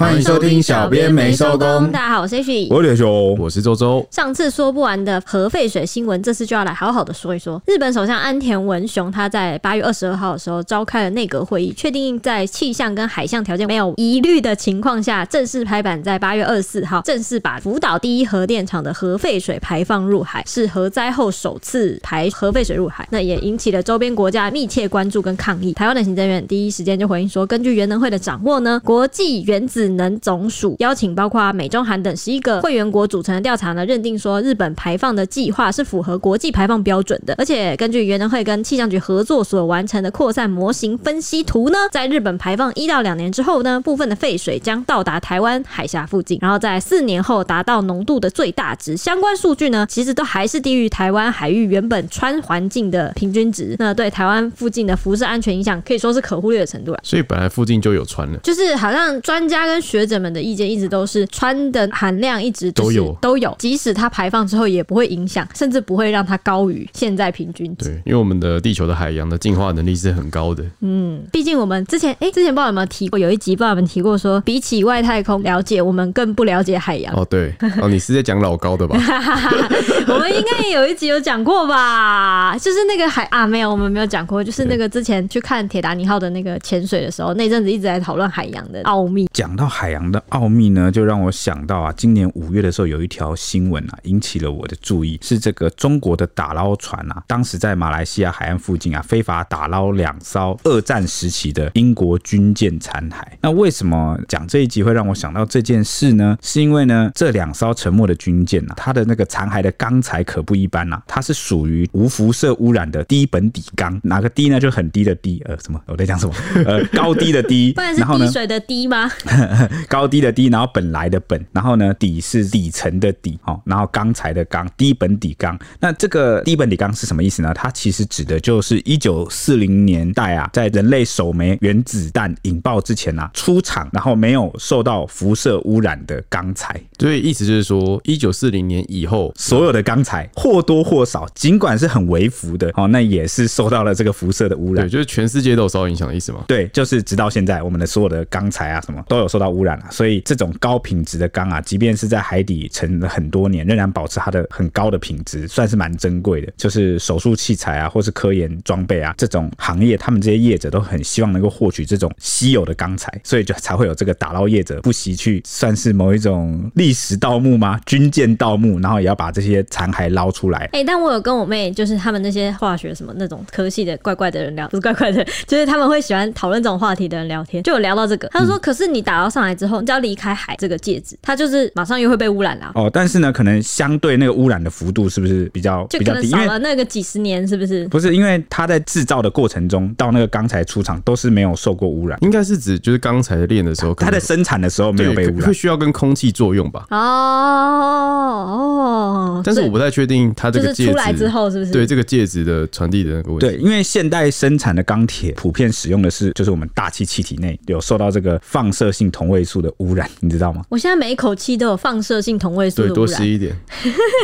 欢迎收听小编没收工。大家好，我是 H，我是刘雄，我是周周。上次说不完的核废水新闻，这次就要来好好的说一说。日本首相安田文雄他在八月二十二号的时候召开了内阁会议，确定在气象跟海象条件没有疑虑的情况下，正式拍板在八月二十四号正式把福岛第一核电厂的核废水排放入海，是核灾后首次排核废水入海。那也引起了周边国家密切关注跟抗议。台湾的行政院第一时间就回应说，根据原能会的掌握呢，国际原子能总署邀请包括美、中、韩等十一个会员国组成的调查呢，认定说日本排放的计划是符合国际排放标准的，而且根据原能会跟气象局合作所完成的扩散模型分析图呢，在日本排放一到两年之后呢，部分的废水将到达台湾海峡附近，然后在四年后达到浓度的最大值。相关数据呢，其实都还是低于台湾海域原本穿环境的平均值，那对台湾附近的辐射安全影响可以说是可忽略的程度了。所以本来附近就有穿了，就是好像专家跟学者们的意见一直都是穿的含量一直都有都有，即使它排放之后也不会影响，甚至不会让它高于现在平均值。对，因为我们的地球的海洋的进化能力是很高的。嗯，毕竟我们之前哎、欸，之前不知道有没有提过，有一集不知道有没有提过说，比起外太空了解，我们更不了解海洋。哦，对，哦，你是在讲老高的吧？我们应该也有一集有讲过吧？就是那个海啊，没有，我们没有讲过，就是那个之前去看铁达尼号的那个潜水的时候，那阵子一直在讨论海洋的奥秘。讲到海洋的奥秘呢，就让我想到啊，今年五月的时候有一条新闻啊，引起了我的注意，是这个中国的打捞船啊，当时在马来西亚海岸附近啊，非法打捞两艘二战时期的英国军舰残骸。那为什么讲这一集会让我想到这件事呢？是因为呢，这两艘沉没的军舰啊，它的那个残骸的钢材可不一般呐、啊，它是属于无辐射污染的低本底钢，哪个低呢？就很低的低，呃，什么？我在讲什么？呃，高低的低，不然是滴水的滴吗？高低的低，然后本来的本，然后呢，底是底层的底，哦，然后钢材的钢，低本底钢。那这个低本底钢是什么意思呢？它其实指的就是一九四零年代啊，在人类首枚原子弹引爆之前啊，出厂然后没有受到辐射污染的钢材。所以意思就是说，一九四零年以后，所有的钢材或多或少，尽管是很微幅的，哦，那也是受到了这个辐射的污染。对，就是全世界都有受到影响的意思吗？对，就是直到现在，我们的所有的钢材啊，什么都有受到污染了。所以这种高品质的钢啊，即便是在海底沉了很多年，仍然保持它的很高的品质，算是蛮珍贵的。就是手术器材啊，或是科研装备啊，这种行业，他们这些业者都很希望能够获取这种稀有的钢材，所以就才会有这个打捞业者不惜去，算是某一种历史盗墓吗？军舰盗墓，然后也要把这些残骸捞出来。哎、欸，但我有跟我妹，就是他们那些化学什么那种科系的怪怪的人聊，不是怪怪的，就是他们会喜欢讨论这种话题的人聊天，就有聊到这个。他就说，可是你打捞上来之后，你只要离开海这个戒指，它就是马上又会被污染了。哦，但是呢，可能相对那个污染的幅度是不是比较比较低？少了那个几十年，是不是？不是，因为它在制造的过程中，到那个钢材出厂都是没有受过污染。应该是指就是钢材的炼的时候，它在生产的时候没有被污染，会需要跟空气作用吧？哦哦，但是我不太确定它这个介质。出来之后是不是？对这个戒指的传递的那个问题？对，因为现代生产的钢铁普遍使用的是，就是我们大气气体内有受到这个放射性同位素的污染，你知道吗？我现在每一口气都有放射性同位素的污染，对，多吸一点。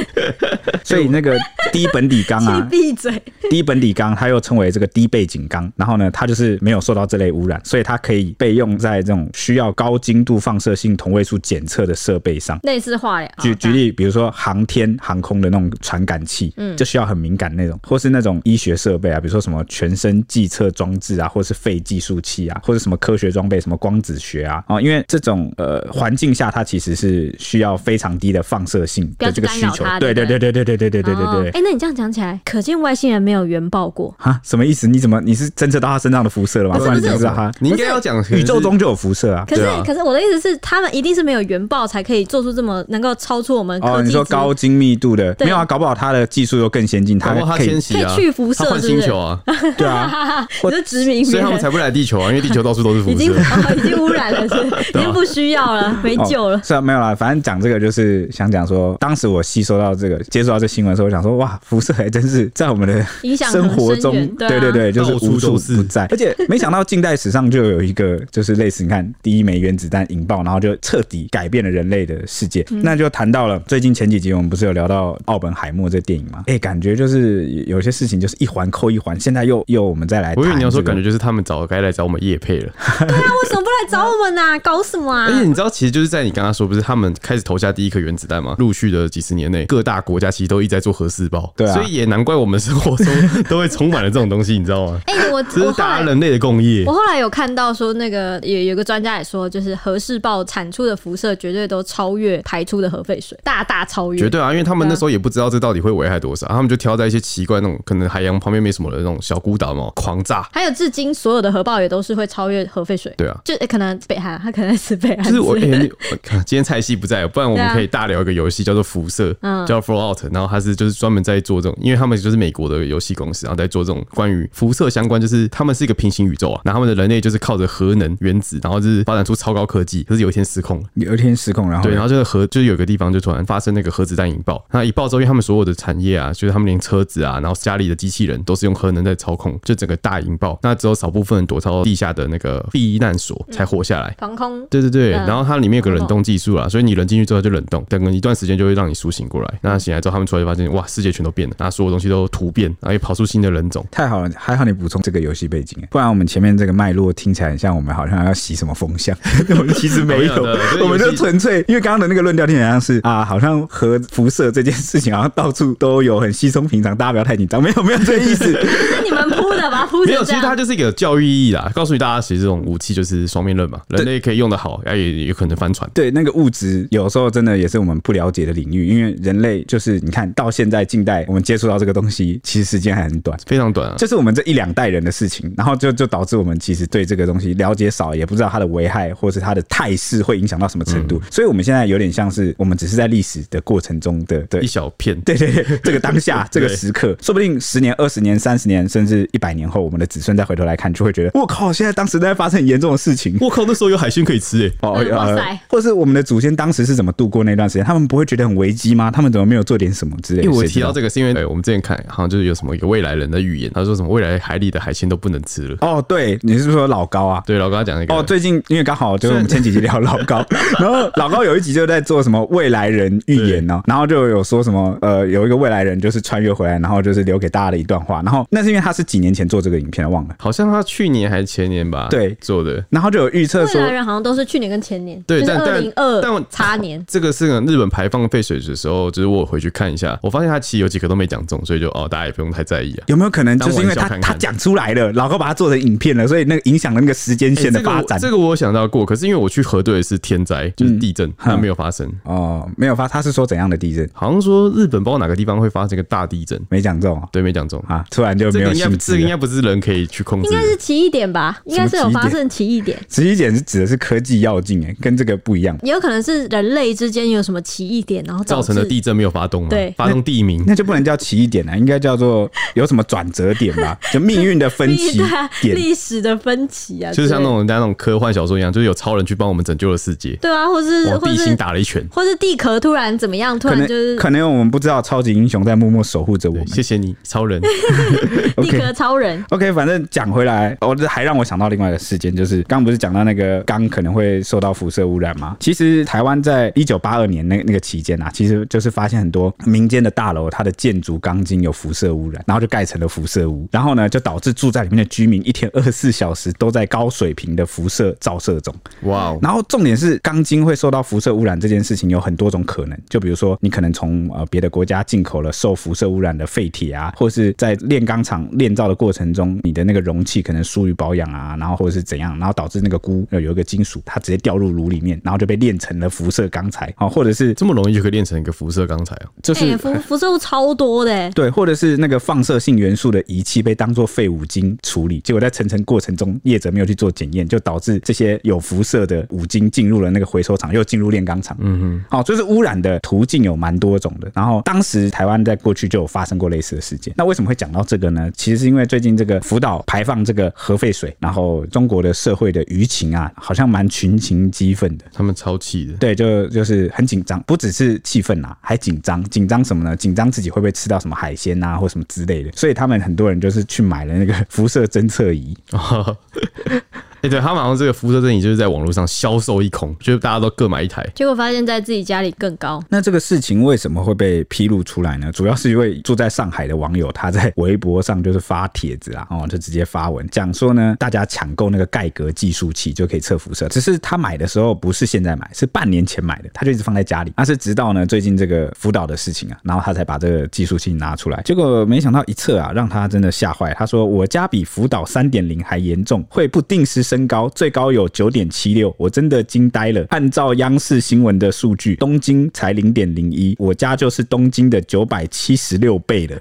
所以那个低本底缸啊，闭嘴。低本底缸它又称为这个低背景缸，然后呢，它就是没有受到这类污染，所以它可以被用在这种需要高精度放射性同位素检测的设备上。类似化呀。举举例，比如说航天航空的那种传感器。嗯，就需要很敏感那种，或是那种医学设备啊，比如说什么全身计测装置啊，或是肺计数器啊，或者什么科学装备，什么光子学啊，哦，因为这种呃环境下，它其实是需要非常低的放射性的这个需求。对对对对对对对对对对对。哎，那你这样讲起来，可见外星人没有原爆过啊？什么意思？你怎么你是侦测到他身上的辐射了吗？不然你怎么知道他？你应该要讲宇宙中就有辐射啊。可是可是我的意思是，他们一定是没有原爆才可以做出这么能够超出我们哦，你说高精密度的没有啊？搞不好他的技术又更先进。他可以可以去辐射，换星球啊？对啊，我就殖民，所以他们才不来地球啊，因为地球到处都是辐射，已经已经污染了，已经不需要了，没救了。是啊，没有啦，反正讲这个就是想讲说，当时我吸收到这个，接触到这新闻的时候，我想说，哇，辐射还真是在我们的生活中，对，啊、对对对，就是无处不在。而且没想到近代史上就有一个，就是类似你看第一枚原子弹引爆，然后就彻底改变了人类的世界。嗯、那就谈到了最近前几集我们不是有聊到奥本海默这电影吗？哎、欸，感觉就是有些事情就是一环扣一环，现在又又我们再来、这个。我以为你要说感觉就是他们早该来找我们叶配了。对啊，为什么不来找我们呢、啊？搞什么啊？而且你知道，其实就是在你刚刚说，不是他们开始投下第一颗原子弹吗？陆续的几十年内，各大国家其实都一直在做核试爆。对啊，所以也难怪我们生活中都会充满了这种东西，你知道吗？哎、欸，我这是大人类的共业。我后来有看到说，那个有有个专家也说，就是核试爆产出的辐射绝对都超越排出的核废水，大大超越。绝对啊，因为他们那时候也不知道这到底会危害多少，他们就挑在一些奇怪那种可能海洋旁边没什么的那种小孤岛嘛，狂炸。还有至今所有的核爆也都是会超越核废水。对啊，就、欸、可能北韩，他可能是北韩。就是我，欸、我看今天蔡西不在，不然我们可以大聊一个游戏，叫做辐射，嗯。叫 Fallout，然后他是就是专门在做这种，因为他们就是美国的游戏公司，然后在做这种关于辐射相关，就是他们是一个平行宇宙啊，然后他们的人类就是靠着核能原子，然后就是发展出超高科技，可是有一天失控了，有一天失控，然后对，然后这个核就是有个地方就突然发生那个核子弹引爆，那一爆之后，因为他们所有的产业啊，就是他们连车子啊，然后家里的机器人都是用核能在操控，就整个大引爆，那只有少部分人躲到地下的那个避难所才活下来，防空，对对对，然后它里面有个冷冻技术啊，所以你人进去之后就冷冻，等个一段时间就会让你苏醒过来，那醒来之后他们出来就发现哇，世界全都变了，那所有东西都突变，然后也跑出新的人种，太好了，还好你补充这个游戏背景，不然我们前面这个脉络听起来很像我们好像要洗什么风向，我们其实没有，我们就纯粹因为刚刚的那个论调听起来像是啊，好像核辐射这件事情好像到处都有，很稀松平常，大家不要太紧张，没有没有这个意思，是 你们铺的吧？铺的。没有，其实它就是一个教育意义啦，告诉你大家，其实这种武器就是双面刃嘛，人类可以用得好，也有可能翻船。对，那个物质有时候真的也是我们不了解的领域，因为人类就是你看到现在近代我们接触到这个东西，其实时间还很短，非常短啊，就是我们这一两代人的事情，然后就就导致我们其实对这个东西了解少，也不知道它的危害或是它的态势会影响到什么程度，所以我们现在有点像是我们只是在历史的过程中的的一小片，对对对，这个当下这个时 刻，说不定十年、二十年、三十年，甚至一百年后，我们的子孙再回头来看，就会觉得我靠，现在当时在发生很严重的事情，我靠，那时候有海鲜可以吃哎，哦，哇塞，或是我们的祖先当时是怎么度过那段时间，他们不会觉得很危机吗？他们怎么没有做点什么之类的？因为我提到这个是因为我们之前看好像就是有什么一个未来人的预言，他说什么未来海里的海鲜都不能吃了。哦，对，你是不是说老高啊？对，老高讲那个。哦，最近因为刚好就是我们前几集聊老高，然后老高有一集就在做什么未来人预言呢，然后就有说什么呃，有一个未来人就是穿越回来，然后就是留给大家的一段话，然后那是因为他是几年前做这个影片，忘了，好像他去年还是前年吧，对做的，然后就有预测说未来人好像都是去年跟前年，对，但二零二但差年，这个是日本排放废水的时候，就是我回去看一下，我发现他其实有几个都没讲中，所以就哦，大家也不用太在意啊。有没有可能就是因为他他讲出来了，老高把它做成影片了，所以那个影响了那个时间线的发展？这个我想到过，可是因为我去核对的是天灾，就是地震，它没有发生哦，没有发。他是说怎样的地震？好像说日本不知道哪个地方会发生一个大地震，没讲中，对，没讲中啊，突然就没有。这个应该不是人可以去控制，应该是奇异点吧？应该是有发生奇异点。奇异点是指的是科技要进哎，跟这个不一样。也有可能是人类之间有什么奇异点，然后造成的地震没有发动吗？对，发动地名，那 就不能叫奇异点了，应该叫做有什么转折点吧？就命运的分歧点，历史的分歧啊，就是像那种人家那种科幻小说一样，就是有超人去帮我们拯救了世界。对啊，或是往地心打了一拳，或是地壳突然怎么样，突然就是可能我们不知道超级英雄在默默守护着我们。谢谢你，超人。地壳超人。OK，反正讲回来，我这还让我想到另外一个事件，就是刚不是讲到那个钢可能会受到辐射污染吗？其实台湾在一九八二年那那个期间啊，其实就是发现很多民间的大楼，它的建筑钢筋有辐射污染，然后就盖成了辐射屋，然后呢，就导致住在里面的居民一天二十四小时都在高水平的辐射照射中。哇 Wow！然后重点是钢筋会受到辐射污染这件事情有很多种可能，就比如说你可能从呃别的国家进口了受辐射污染的废铁啊，或是在炼钢厂炼造的过程中，你的那个容器可能疏于保养啊，然后或者是怎样，然后导致那个鈷有一个金属它直接掉入炉里面，然后就被炼成了辐射钢材啊，或者是这么容易就可以炼成一个辐射钢材啊？就是辐辐射物超多的，对，或者是那个放射性元素的仪器被当做废五金处理，结果在层层过程中业者没有去做检验，就导致这些有辐射的五金进入了那个回收厂，又进入炼钢厂。嗯哼，好，就是污染的途径有蛮多种的。然后当时台湾在过去就有发生过类似的事件。那为什么会讲到这个呢？其实是因为最近这个福岛排放这个核废水，然后中国的社会的舆情啊，好像蛮群情激愤的。他们超气的，对，就就是很紧张，不只是气愤啊，还紧张。紧张什么呢？紧张自己会不会吃到什么海鲜啊，或什么之类的。所以他们很多人就是去买了那个辐射侦测仪。哎，对，他马上这个辐射阵营就是在网络上销售一空，就是大家都各买一台，结果发现在自己家里更高。那这个事情为什么会被披露出来呢？主要是因为住在上海的网友他在微博上就是发帖子啊，哦，就直接发文讲说呢，大家抢购那个盖格计数器就可以测辐射，只是他买的时候不是现在买，是半年前买的，他就一直放在家里。那是直到呢最近这个福岛的事情啊，然后他才把这个计数器拿出来，结果没想到一测啊，让他真的吓坏。他说我家比福岛三点零还严重，会不定时升高，最高。有九点七六，我真的惊呆了。按照央视新闻的数据，东京才零点零一，我家就是东京的九百七十六倍了。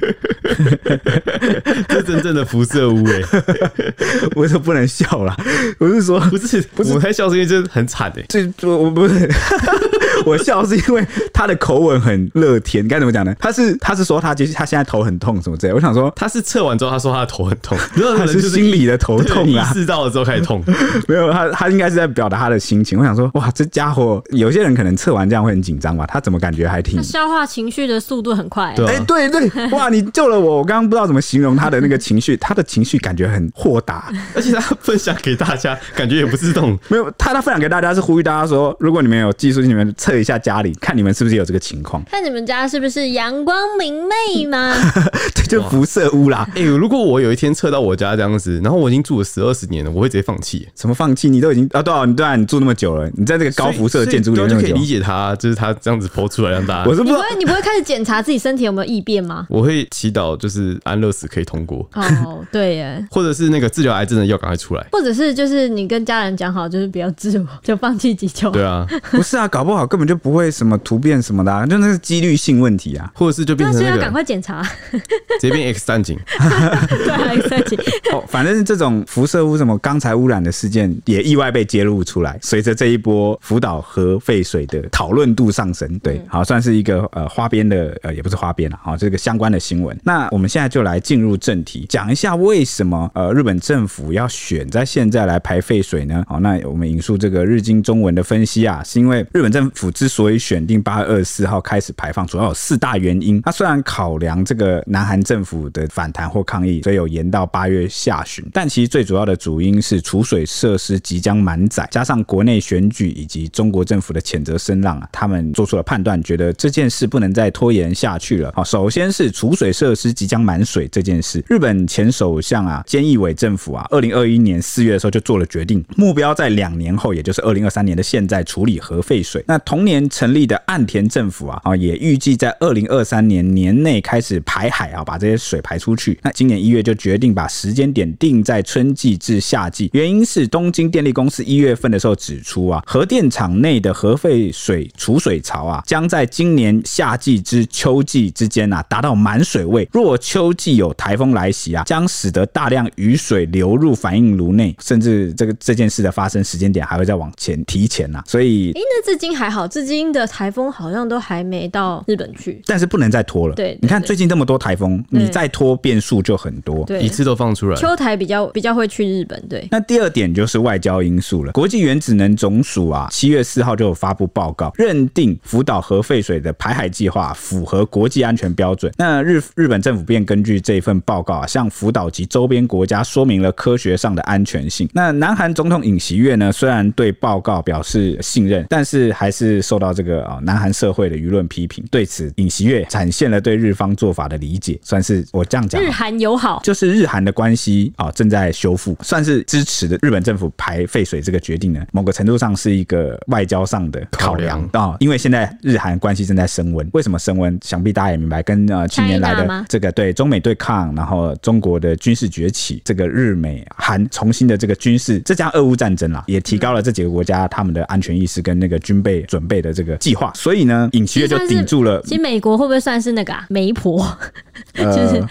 这真正的辐射屋哎、欸！我说不能笑了，我是说不是不是，我在笑是因为这很惨哎、欸，这我不是。我笑是因为他的口吻很乐天，该怎么讲呢？他是他是说他其实他现在头很痛什么之类。我想说他是测完之后他说他的头很痛，然后他是心里的头痛啊，意识到了之后开始痛。没有他他应该是在表达他的心情。我想说哇，这家伙有些人可能测完这样会很紧张吧？他怎么感觉还挺消化情绪的速度很快、欸？对、啊欸、对对，哇，你救了我！我刚刚不知道怎么形容他的那个情绪，他的情绪感觉很豁达，而且他分享给大家，感觉也不是这种没有他他分享给大家是呼吁大家说，如果你们有技术，你们测一下家里。看你们是不是有这个情况？看你们家是不是阳光明媚吗？这就辐射屋啦。哎、欸，如果我有一天测到我家这样子，然后我已经住了十二十年了，我会直接放弃。什么放弃？你都已经啊，对啊，你对啊，你住那么久了，你在这个高辐射的建筑里面就可以理解他，就是他这样子剖出来让大家。我是不，你不会，你不会开始检查自己身体有没有异变吗？我会祈祷，就是安乐死可以通过。哦，对耶，或者是那个治疗癌症的药赶快出来，或者是就是你跟家人讲好，就是不要治我，就放弃急救。对啊，不是啊，搞不好根本就不会什么突变什么的。就那是几率性问题啊，或者是就变成那个，赶快检查，直接变 X 战警，对，X 战警。哦，反正这种辐射污什么钢材污染的事件也意外被揭露出来。随着这一波福岛核废水的讨论度上升，对，好算是一个呃花边的呃也不是花边了，好这个相关的新闻。那我们现在就来进入正题，讲一下为什么呃日本政府要选在现在来排废水呢？好，那我们引述这个日经中文的分析啊，是因为日本政府之所以选定八月二十四号开始排放，主要有四大原因。它虽然考量这个南韩政府的反弹或抗议，所以有延到八月下旬，但其实最主要的主因是储水设施即将满载，加上国内选举以及中国政府的谴责声浪啊，他们做出了判断，觉得这件事不能再拖延下去了。好，首先是储水设施即将满水这件事，日本前首相啊菅义伟政府啊，二零二一年四月的时候就做了决定，目标在两年后，也就是二零二三年的现在处理核废水。那同年成立的岸田政府啊，啊，也预计在二零二三年年内开始排海啊，把这些水排出去。那今年一月就决定把时间点定在春季至夏季，原因是东京电力公司一月份的时候指出啊，核电厂内的核废水储水槽啊，将在今年夏季至秋季之间啊达到满水位。若秋季有台风来袭啊，将使得大量雨水流入反应炉内，甚至这个这件事的发生时间点还会再往前提前呐、啊。所以，哎，那至今还好，至今的台风好像都还没到日本去，但是不能再拖了。对，你看最近这么多台风，你再拖变数就很多，对，一次都放出来。秋台比较比较会去日本，对。那第二点就是外交因素了。国际原子能总署啊，七月四号就有发布报告，认定福岛核废水的排海计划符合国际安全标准。那日日本政府便根据这份报告啊，向福岛及周边国家说明了科学上的安全性。那南韩总统尹锡悦呢，虽然对报告表示信任，但是还是受到这个啊南韩社会的舆论批评。对此，尹锡悦展现了对日方做法的理解，算是我这样讲，日韩友好，就是日韩的关系啊正在修复，算是支持的日本政府排废水这个决定呢，某个程度上是一个外交上的考量啊，因为现在日韩关系正在升温，为什么升温？想必大家也明白，跟呃近年来的这个对中美对抗，然后中国的军事崛起，这个日美韩重新的这个军事，这将俄乌战争啦，也提高了这几个国家他们的安全意识跟那个军备准备的这个计划，所以呢，尹锡悦就顶住了。其实美国会不会算是那个啊媒婆？就是。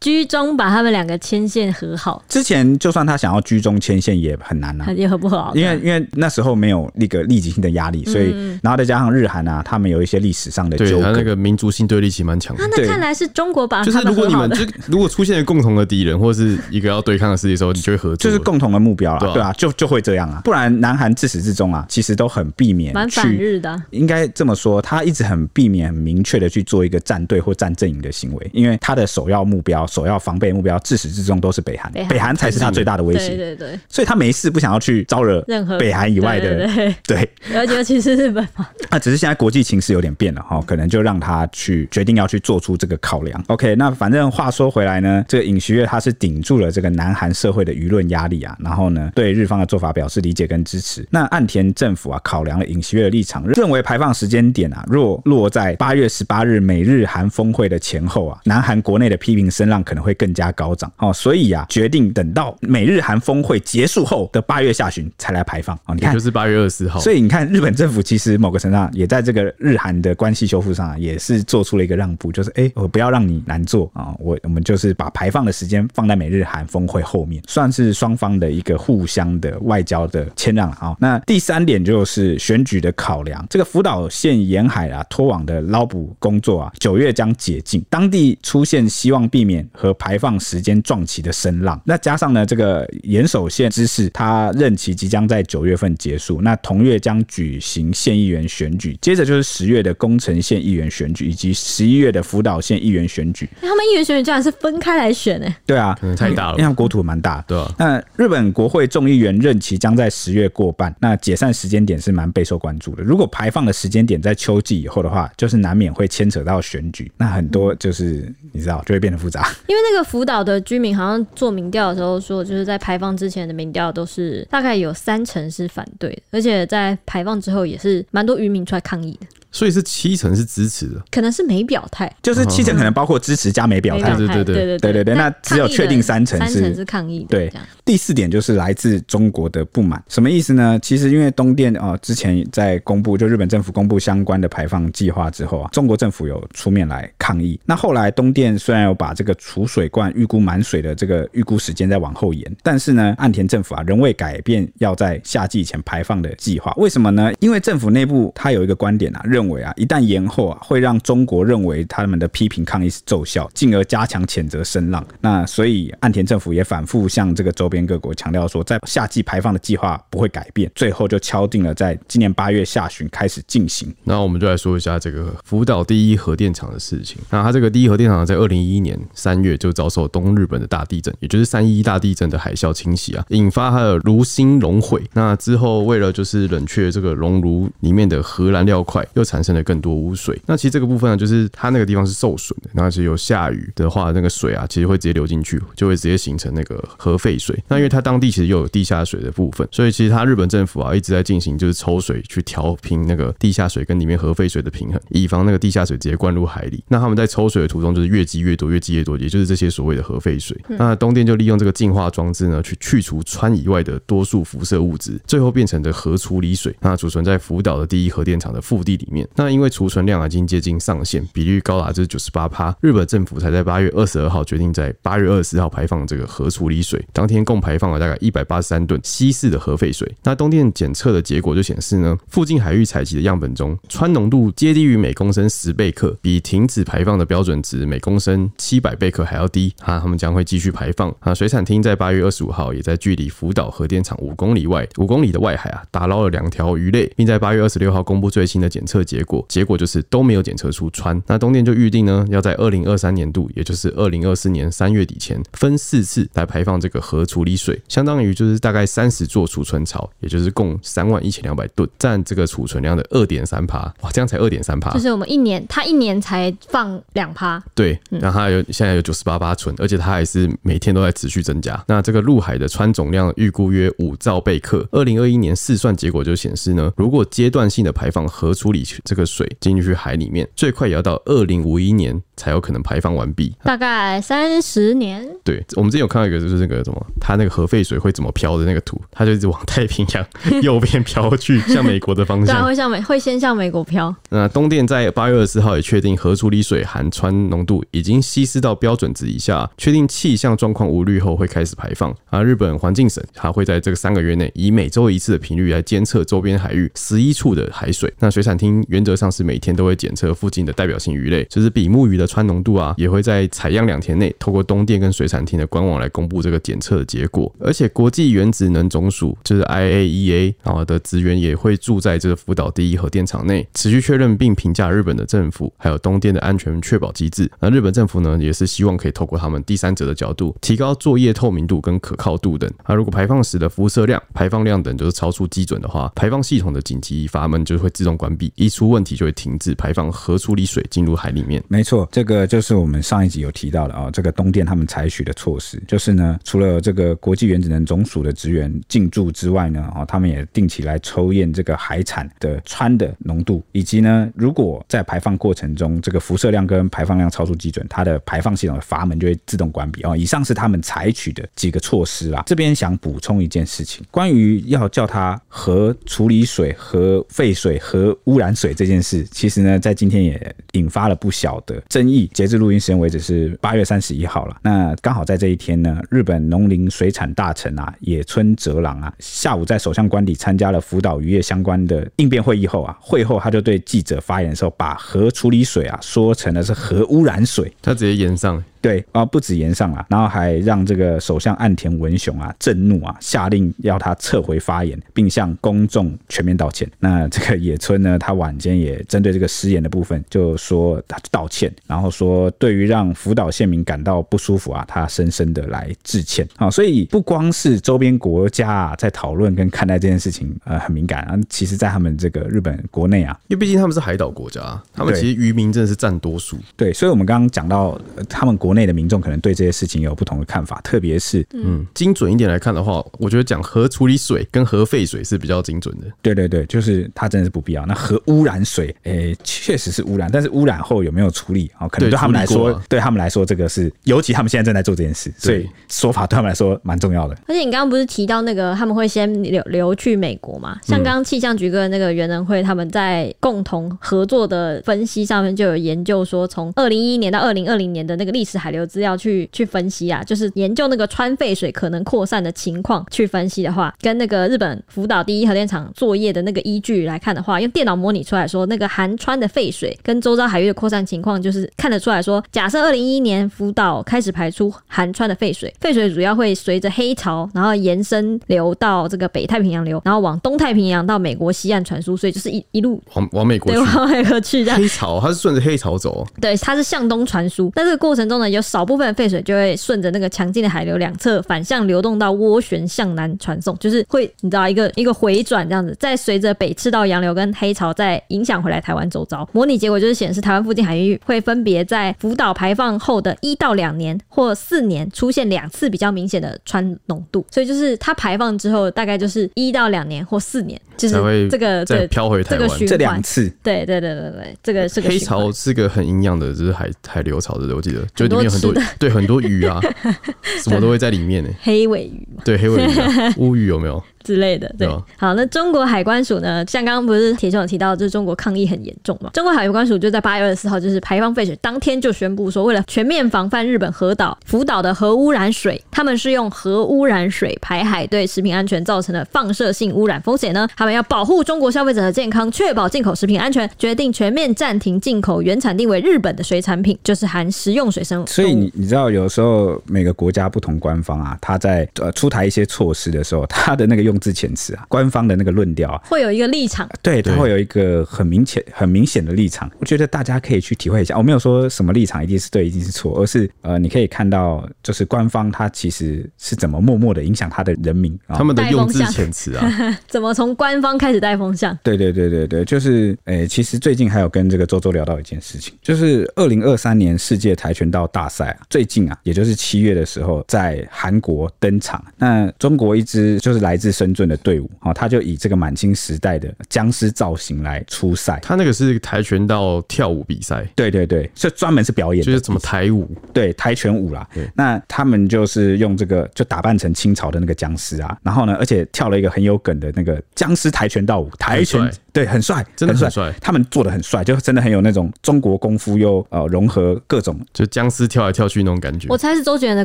居中把他们两个牵线和好。之前就算他想要居中牵线也很难啊，也和不好。因为因为那时候没有那个立即性的压力，所以、嗯、然后再加上日韩啊，他们有一些历史上的纠葛，他那个民族性对立其实蛮强的。那看来是中国把就是如果你们就如果出现了共同的敌人或是一个要对抗的事情的时候，你就会合作，就是共同的目标了，对啊，对啊，就就会这样啊。不然南韩自始至终啊，其实都很避免蛮反日的，应该这么说，他一直很避免很明确的去做一个站队或站阵营的行为，因为他的首要目标、首要防备目标自始至终都是北韩，北韩。才是他最大的威胁，对对对，所以他没事不想要去招惹任何北韩以外的，对，尤 尤其是日本嘛，那 只是现在国际情势有点变了哈，可能就让他去决定要去做出这个考量。OK，那反正话说回来呢，这个尹锡悦他是顶住了这个南韩社会的舆论压力啊，然后呢，对日方的做法表示理解跟支持。那岸田政府啊，考量了尹锡悦的立场，认为排放时间点啊，若落在八月十八日美日韩峰会的前后啊，南韩国内的批评声浪可能会更加高涨哦，所以啊，决定等到美日韩峰会结束后的八月下旬才来排放哦。你看，就是八月二十号。所以你看，日本政府其实某个程度上也在这个日韩的关系修复上啊，也是做出了一个让步，就是哎，我不要让你难做啊，我我们就是把排放的时间放在美日韩峰会后面，算是双方的一个互相的外交的谦让啊。那第三点就是选举的考量，这个福岛县沿海啊拖网的捞捕工作啊，九月将解禁，当地出现希望避免和排放时间撞期的声浪。那加上呢，这个岩手县知事他任期即将在九月份结束，那同月将举行县议员选举，接着就是十月的宫城县议员选举，以及十一月的福岛县议员选举。他们议员选举竟然是分开来选呢？对啊，可能太大了，因为国土蛮大。对啊，那日本国会众议员任期将在十月过半，那解散时间点是蛮备受关注的。如果排放的时间点在秋季以后的话，就是难免会牵扯到选举，那很多就是你知道就会变得复杂。因为那个福岛的居民好像做民调的时候说，就是在排放之前的民调都是大概有三成是反对的，而且在排放之后也是蛮多渔民出来抗议的。所以是七成是支持的，可能是没表态，就是七成可能包括支持加没表态。对对对对对对对，那只有确定三成是三成是抗议。对，第四点就是来自中国的不满，什么意思呢？其实因为东电啊，之前在公布就日本政府公布相关的排放计划之后啊，中国政府有出面来抗议。那后来东电虽然有把这个储水罐预估满水的这个预估时间再往后延，但是呢，岸田政府啊仍未改变要在夏季前排放的计划。为什么呢？因为政府内部他有一个观点啊，认为啊，一旦延后啊，会让中国认为他们的批评抗议是奏效，进而加强谴责声浪。那所以岸田政府也反复向这个周边各国强调说，在夏季排放的计划不会改变，最后就敲定了在今年八月下旬开始进行。那我们就来说一下这个福岛第一核电厂的事情。那它这个第一核电厂在二零一一年三月就遭受东日本的大地震，也就是三一一大地震的海啸侵袭啊，引发它的炉心熔毁。那之后为了就是冷却这个熔炉里面的核燃料块，又产生了更多污水。那其实这个部分呢，就是它那个地方是受损的。那其实有下雨的话，那个水啊，其实会直接流进去，就会直接形成那个核废水。那因为它当地其实又有地下水的部分，所以其实它日本政府啊一直在进行就是抽水去调平那个地下水跟里面核废水的平衡，以防那个地下水直接灌入海里。那他们在抽水的途中就是越积越多，越积越多，也就是这些所谓的核废水。那东电就利用这个净化装置呢，去去除氚以外的多数辐射物质，最后变成的核处理水，那储存在福岛的第一核电厂的腹地里面。那因为储存量已经接近上限，比率高达至九十八趴。日本政府才在八月二十二号决定在八月二十四号排放这个核处理水，当天共排放了大概一百八十三吨稀释的核废水。那东电检测的结果就显示呢，附近海域采集的样本中，氚浓度皆低于每公升十贝克，比停止排放的标准值每公升七百贝克还要低。啊，他们将会继续排放。啊，水产厅在八月二十五号也在距离福岛核电厂五公里外五公里的外海啊，打捞了两条鱼类，并在八月二十六号公布最新的检测结果，结果就是都没有检测出氚。那东电就预定呢，要在二零二三年度，也就是二零二四年三月底前，分四次来排放这个核处理水，相当于就是大概三十座储存槽，也就是共三万一千两百吨，占这个储存量的二点三趴。哇，这样才二点三趴，就是我们一年，它一年才放两趴。对，然后它有现在有九十八八存，而且它还是每天都在持续增加。那这个陆海的氚总量预估约五兆贝克。二零二一年试算结果就显示呢，如果阶段性的排放核处理这个水进去海里面，最快也要到二零五一年才有可能排放完毕，大概三十年。对，我们之前有看到一个，就是那个什么，它那个核废水会怎么飘的那个图，它就一直往太平洋 右边飘去，向美国的方向。对，会向美，会先向美国飘。那东电在八月二十四号也确定核处理水含氚浓度已经稀释到标准值以下，确定气象状况无虑后会开始排放。而日本环境省它会在这个三个月内以每周一次的频率来监测周边海域十一处的海水。那水产厅原则上是每天都会检测附近的代表性鱼类，就是比目鱼的氚浓度啊，也会在采样两天内透过东电跟水产厅的官网来公布这个检测的结果。而且国际原子能总署就是 IAEA 啊的职员也会住在这个福岛第一核电厂内，持续确认并评价日本的政府还有东电的安全确保机制。那日本政府呢，也是希望可以透过他们第三者的角度，提高作业透明度跟可靠度等。那如果排放时的辐射量、排放量等就是超出基准的话，排放系统的紧急阀门就会自动关闭，一出问题就会停止排放核处理水进入海里面。没错，这个就是我们上一集有提到的啊，这个东电他们采取的措施，就是呢，除了这个国际原子能总署的职员进驻之外呢，啊，他们也定期来抽验这个海产的氚的浓度，以及呢，如果在排放过程中这个辐射量跟排放量超出基准，它的排放系统的阀门就会自动关闭啊。以上是他们采取的几个措施啦。这边想补充一件事情，关于要叫它核处理水、核废水、核污染水这件事，其实呢，在今天也引发了不小的争议。截至录音时间为止是八月三十一号了。那刚好在这一天呢，日本农林水产大臣啊野村哲郎啊，下午在首相官邸参加了福岛渔业相关的应变会议后啊，会后他就对记者发言的时候，把核处理水啊说成了是核污染水，他直接言上了。对啊，不止炎上啊，然后还让这个首相岸田文雄啊震怒啊，下令要他撤回发言，并向公众全面道歉。那这个野村呢，他晚间也针对这个失言的部分，就说他道歉，然后说对于让福岛县民感到不舒服啊，他深深的来致歉啊。所以不光是周边国家啊在讨论跟看待这件事情，呃，很敏感啊。其实，在他们这个日本国内啊，因为毕竟他们是海岛国家，他们其实渔民真的是占多数。对，所以我们刚刚讲到他们国。内的民众可能对这些事情有不同的看法，特别是嗯，精准一点来看的话，我觉得讲核处理水跟核废水是比较精准的。对对对，就是它真的是不必要。那核污染水，诶、欸，确实是污染，但是污染后有没有处理啊？可能对他们来说，对他们来说，这个是尤其他们现在正在做这件事，所以说法对他们来说蛮重要的。而且你刚刚不是提到那个他们会先流流去美国嘛？像刚刚气象局跟那个原能会他们在共同合作的分析上面就有研究说，从二零一一年到二零二零年的那个历史海流资料去去分析啊，就是研究那个川废水可能扩散的情况去分析的话，跟那个日本福岛第一核电厂作业的那个依据来看的话，用电脑模拟出来说，那个含川的废水跟周遭海域的扩散情况，就是看得出来说，假设二零一一年福岛开始排出含川的废水，废水主要会随着黑潮，然后延伸流到这个北太平洋流，然后往东太平洋到美国西岸传输，所以就是一一路往往美国去，往美国去这样。黑潮它是顺着黑潮走，对，它是向东传输。在这个过程中呢，有少部分废水就会顺着那个强劲的海流两侧反向流动到涡旋向南传送，就是会你知道一个一个回转这样子，再随着北赤道洋流跟黑潮再影响回来台湾周遭。模拟结果就是显示台湾附近海域会分别在福岛排放后的一到两年或四年出现两次比较明显的氚浓度，所以就是它排放之后大概就是一到两年或四年，就是这个再飘回台湾这两次。对对对对对，这个是个黑潮是个很营养的，就是海海流潮的，我记得就里面有很多对很多鱼啊。什么都会在里面呢？黑尾鱼，对，黑尾鱼、啊、乌鱼有没有？之类的，对，好，那中国海关署呢？像刚刚不是铁兄有提到，就是中国抗议很严重嘛？中国海关署就在八月二十四号，就是排放废水当天就宣布说，为了全面防范日本核岛福岛的核污染水，他们是用核污染水排海对食品安全造成的放射性污染风险呢，他们要保护中国消费者的健康，确保进口食品安全，决定全面暂停进口原产地为日本的水产品，就是含食用水生物。所以你你知道，有时候每个国家不同官方啊，他在呃出台一些措施的时候，他的那个用字遣词啊，官方的那个论调啊，会有一个立场，对，他会有一个很明显、很明显的立场。我觉得大家可以去体会一下。我没有说什么立场一定是对，一定是错，而是呃，你可以看到，就是官方他其实是怎么默默的影响他的人民，他们的用字遣词啊，怎么从官方开始带风向？对对对对对，就是诶、欸，其实最近还有跟这个周周聊到一件事情，就是二零二三年世界跆拳道大赛啊，最近啊，也就是七月的时候在韩国登场。那中国一支就是来自深深圳的队伍，哦，他就以这个满清时代的僵尸造型来出赛。他那个是跆拳道跳舞比赛，对对对，是专门是表演，就是怎么台舞，对跆拳舞啦。那他们就是用这个就打扮成清朝的那个僵尸啊，然后呢，而且跳了一个很有梗的那个僵尸跆拳道舞，跆拳对很帅，真的很帅，他们做的很帅，就真的很有那种中国功夫又呃融合各种，就僵尸跳来跳去那种感觉。我猜是周杰伦的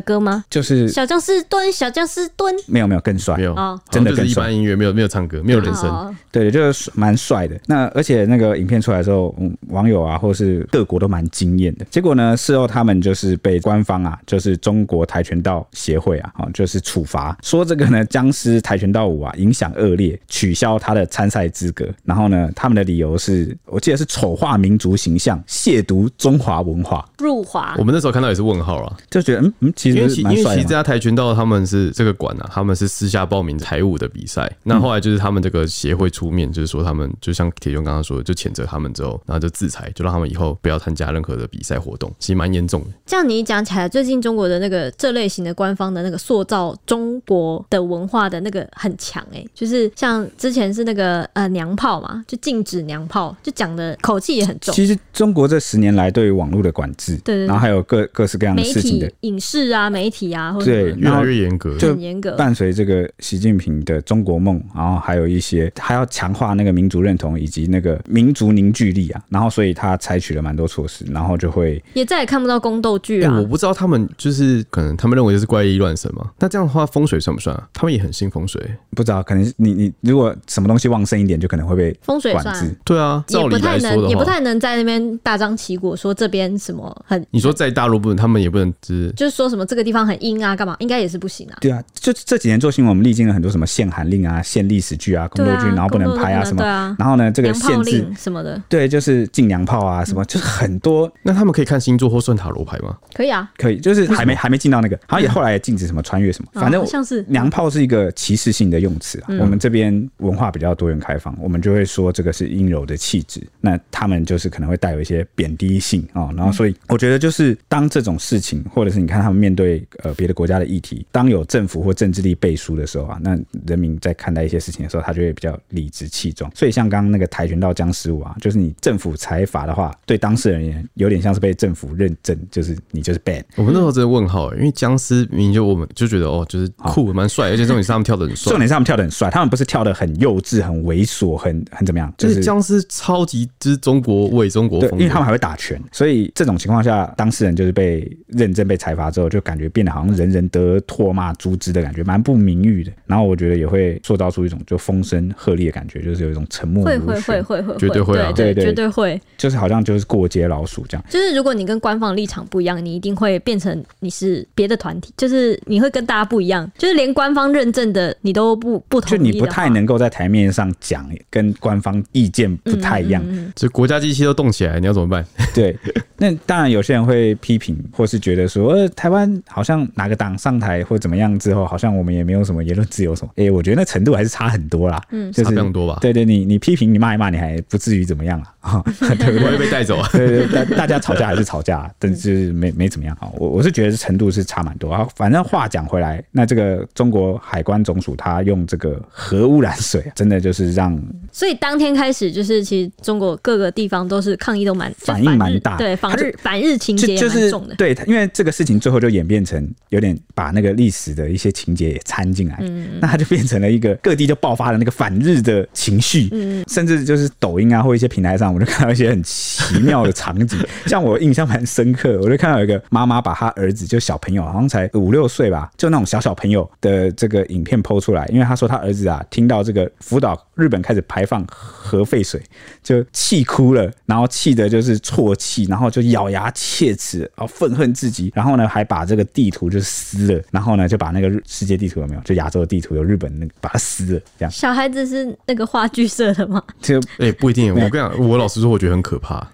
歌吗？就是小僵尸蹲，小僵尸蹲，没有没有更帅，没有哦，真的更帅。一般音乐没有没有唱歌，没有人声，对，就是蛮帅的。那而且那个影片出来的时候，嗯，网友啊或是各国都蛮惊艳的。结果呢，事后他们就是被官方啊，就是中国跆拳道协会啊，啊，就是处罚，说这个呢僵尸跆拳道舞啊影响恶劣，取消他的参赛资格。然后呢，他们的理由是我记得是丑化民族形象，亵渎中华文化，入华。我们那时候看到也是问号啊，就觉得嗯嗯，其实因为其因为其实这家跆拳道他们是这个馆啊，他们是私下报名台舞的比赛。那后来就是他们这个协会出面，就是说他们就像铁雄刚刚说的，就谴责他们之后，然后就制裁，就让他们以后不要参加任何的比赛活动，其实蛮严重的。这样你一讲起来，最近中国的那个这类型的官方的那个塑造中国的文化的那个很强哎、欸，就是像之前是那个呃娘炮嘛，就禁止娘炮，就讲的口气也很重。其实中国这十年来对于网络的管制，对，然后还有各各式各样的事情的影视啊、媒体啊，或者对，越来越严格，就很严格。伴随这个习近平的中国梦，然后还有一些还要强化那个民族认同以及那个民族凝聚力啊，然后所以他采取了蛮多措施，然后就会也再也看不到宫斗剧啊、欸。我不知道他们就是可能他们认为就是怪力乱神嘛？那这样的话风水算不算啊？他们也很信风水，不知道可能你你如果什么东西旺盛一点，就可能会被风水管制。对啊，照理来说的话，也不太能在那边大张旗鼓说这边什么很。你说在大陆不能，他们也不能只就是说什么这个地方很阴啊，干嘛？应该也是不行啊。对啊，就这几年做新闻，我们历经了很多什么限韩令啊、限历史剧啊、宫斗剧，然后不能拍啊什么。对啊然后呢，这个限制什么的，对，就是禁娘炮啊什么，就是很多。那他们可以看星座或算塔罗牌吗？可以啊，可以，就是 还没还没进到那个，好像也后来也禁止什么穿越什么，反正像是娘炮是一个歧视性的用词啊。我们这边文化比较多元开放，我们就会说这个是阴柔的气质。那他们就是可能会带有一些贬低性啊。然后所以我觉得就是当这种事情，或者是你看他们面对呃别的国家的议题，当有政府或政治力背书的时候啊，那人民在看待一些事情的时候，他就会比较理直气壮。所以像刚刚那个跆拳道僵尸舞啊，就是你政府裁罚的话，对当事人而言有点像是被政府认证，就是你就是 bad。我们那时候真的问号，因为僵尸明明就我们就觉得哦，就是酷蛮帅，而且重点是他们跳的很帅，重点是他们跳的很帅，他们不是跳的很幼稚、很猥琐、很很怎么样，就是僵尸超级就是中国味、中国风，因为他们还会打拳，所以这种情况下，当事人就是被认证、被裁罚之后，就感觉变得好像人人得唾骂诛之的感觉，蛮不名誉的。然后我觉得也会塑造出一种就风声鹤唳的感觉，就是有一种沉默。会会会会会，绝对会啊，对对，绝对会，就是好像就是过街老鼠这样。就是如果你跟官方立场不一样，你一定会变成你是别的团体，就是你会跟大家不一样，就是连官方认证的你都不不同意，就你不太能够在台面上讲跟官方意见不太一样，嗯嗯嗯，就国家机器都动起来，你要怎么办？对，那当然有些人会批评，或是觉得说，呃，台湾好像哪个党上台或怎么样之后，好像我们也没有什么言论自由什么。哎、欸，我觉得那程度还是差很多啦，嗯，就是差非常多吧。对对，你你批评你骂一骂，你还不至于怎么样啊？对 不对？会被带走啊？对对，大大家吵架还是吵架，但是没没怎么样啊。我我是觉得程度是差蛮多啊。反正话讲回来，那这个中国海关总署他用这个核污染水，真的就是让，所以当天开始就是其实中国各个地方都是抗议都蛮反应蛮大，对，反日反日情节就蛮重的。对，因为这个事情最后就演变成有点把那个历史的一些情节也掺进来，嗯，那它就变成了一个各地就爆发了那个反日的情绪，嗯，甚至就是抖音啊或一些平台上，我就看到一些很奇妙的场景，像我印象蛮深刻，我就看到有一个妈妈把她儿子就小朋友好像才五六岁吧，就那种小小朋友的这个影片 PO 出来，因为他说他儿子啊听到这个福岛日本开始排放核废水，就气哭了，然后气的就是啜泣，然后就咬牙切齿，然后愤恨至极，然后呢还把这个地图就撕了，然后呢就把那个世界地图有没有，就亚洲的地图有日本那个把它撕了，这样。小孩子是那个话剧社的吗？就哎、欸、不一定，我跟你讲，我老实说，我觉得很可怕。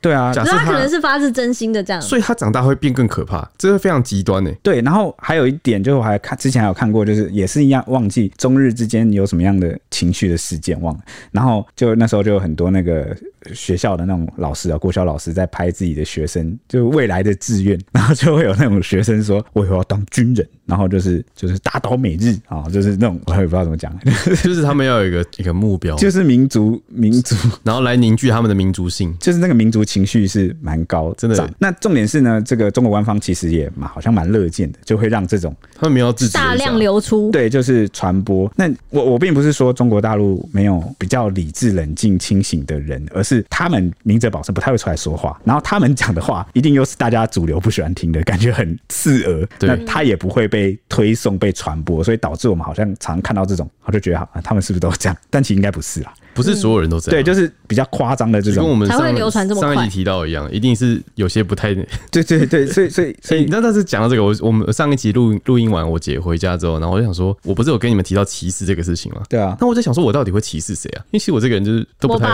对啊，假设他，他可能是发自真心的这样，所以他长大会变更可怕，这个非常极端呢。对，然后还有一点就是我还看之前还有看过，就是也是一样忘记中日之间有什么样的情绪的事件忘了，然后就那时候就有很多那个学校的那种老师啊，国小老师在拍自己的学生，就未来的志愿，然后就会有那种学生说：“我以后要当军人。”然后就是就是打倒美日啊，就是那种我也不知道怎么讲，就是他们要有一个一个目标，就是民族 民族，然后来凝聚他们的民族性，就是那个民族情绪是蛮高，真的。那重点是呢，这个中国官方其实也蛮好像蛮乐见的，就会让这种他们没有自大量流出，对，就是传播。那我我并不是说中国大陆没有比较理智、冷静、清醒的人，而是他们明哲保身，不太会出来说话，然后他们讲的话一定又是大家主流不喜欢听的，感觉很刺耳，那他也不会被推送。被传播，所以导致我们好像常看到这种，我就觉得啊，他们是不是都这样？但其实应该不是啦。不是所有人都这样，对，就是比较夸张的这种，跟我们上才会流传这么快。上一集提到一样，一定是有些不太 对对对，所以所以所以，那但 是讲到这个，我我们上一集录录音完，我姐回家之后，然后我就想说，我不是有跟你们提到歧视这个事情吗？对啊，那我在想说，我到底会歧视谁啊？因为其实我这个人就是都不太，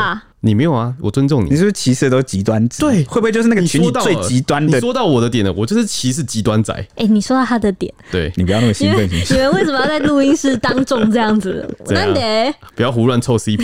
你没有啊，我尊重你，你是不是歧视的都是极端仔？对，会不会就是那个群体最极端的？你说到我的点了，我就是歧视极端仔。哎，你说到他的点，对，你不要那么兴奋，你们为什么要在录音室当众这样子？难得不要胡乱凑 CP。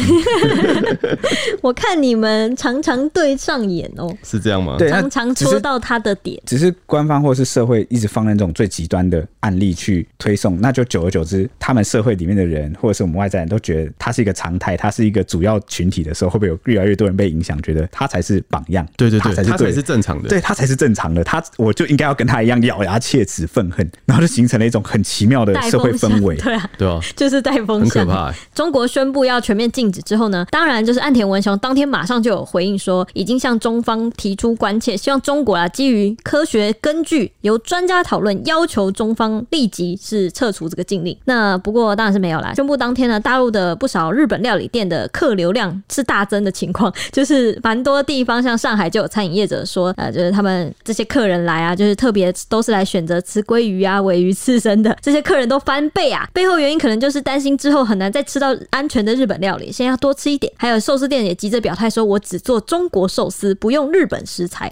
我看你们常常对上眼哦，是这样吗？对，常常戳到他的点。只是官方或是社会一直放在这种最极端的案例去推送，那就久而久之，他们社会里面的人或者是我们外在人都觉得他是一个常态，他是一个主要群体的时候，会不会有越来越多人被影响，觉得他才是榜样？对对对，他才是对，他才是正常的，对他才是正常的，他我就应该要跟他一样咬牙切齿愤恨，然后就形成了一种很奇妙的社会氛围。对啊，对啊，就是带风向，很可怕。中国宣布要全面禁止之后呢，当然就是岸田文雄当天马上就有回应说，已经向中方提出关切，希望中国啊基于科学根据，由专家讨论，要求中方立即是撤除这个禁令。那不过当然是没有啦。宣布当天呢，大陆的不少日本料理店的客流量是大增的情况，就是蛮多地方，像上海就有餐饮业者说，呃，就是他们这些客人来啊，就是特别都是来选择吃鲑鱼啊、尾鱼刺身的，这些客人都翻倍啊。背后原因可能就是担心之后很难再吃到安全的日本料理，先要多吃一点。还有寿司店也急着表态说，我只做中国寿司，不用日本食材。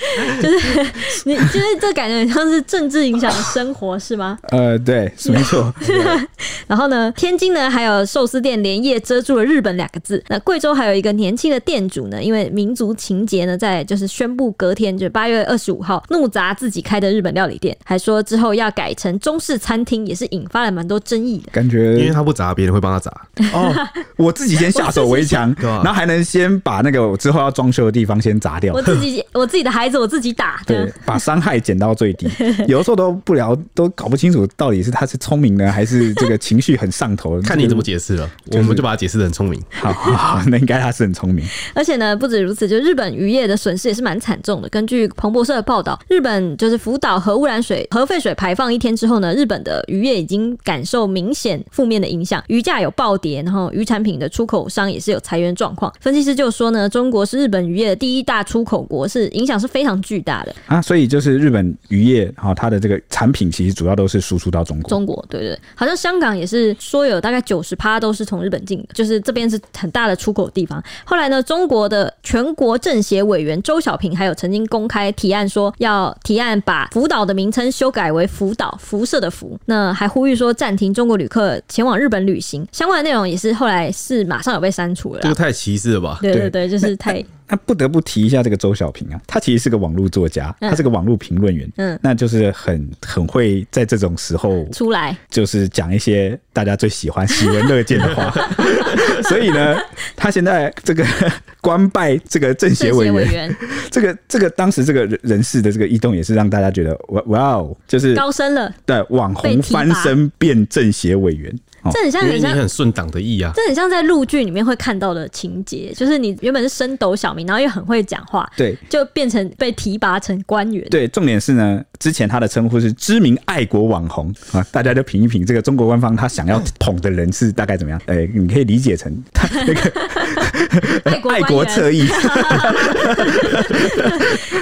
就是 你，就是这感觉很像是政治影响生活，是吗？呃，对，是没错。然后呢，天津呢还有寿司店连夜遮住了“日本”两个字。那贵州还有一个年轻的店主呢，因为民族情节呢，在就是宣布隔天就八月二十五号怒砸自己开的日本料理店，还说之后要改成中式餐厅，也是引发了蛮多争议的。感觉因为他不砸，别人会帮他砸。哦，我自己先下手为强，然后还能先把那个我之后要装修的地方先砸掉。我自己，我自己的孩子，我自己打。对，把伤害减到最低。有的时候都不聊，都搞不清楚到底是他是聪明呢，还是这个情绪很上头。看你怎么解释了，我们就把他解释的很聪明。好，好，好，那应该他是很聪明。而且呢，不止如此，就日本渔业的损失也是蛮惨重的。根据彭博社的报道，日本就是福岛核污染水、核废水排放一天之后呢，日本的渔业已经感受明显负面的影响，鱼价有暴跌，然后渔产品的出口商也是有裁员状况。分析师就说呢，中国是日本渔业的第一大出口国，是影响是非常巨大的。啊，所以就是日本渔业，哈，它的这个产品其实主要都是输出到中国。中国，对对，好像香港也是说有大概九十趴都是从日本进的，就是这边是很大的出口的地方。后来呢，中国的全国政协委员周小平还有曾经公开提案说，要提案把福岛的名称修改为福岛，辐射的福。那还呼吁说暂停中国旅客前往日本旅行，相关的内容也是后来是马上有被删除了。这个太歧视了吧？对对对，就是 太。那不得不提一下这个周小平啊，他其实是个网络作家，他是个网络评论员，嗯，那就是很很会在这种时候出来，就是讲一些大家最喜欢、喜闻乐见的话。所以呢，他现在这个 官拜这个政协委员，这个这个当时这个人事的这个异动，也是让大家觉得哇哇哦，就是高升了，对，网红翻身变政协委员。这很像，很像很顺党的意啊！这很像在陆剧里面会看到的情节，就是你原本是升斗小民，然后又很会讲话，对，就变成被提拔成官员。对，重点是呢，之前他的称呼是知名爱国网红啊，大家就品一品这个中国官方他想要捧的人是大概怎么样？哎，你可以理解成他那个 爱国 侧翼。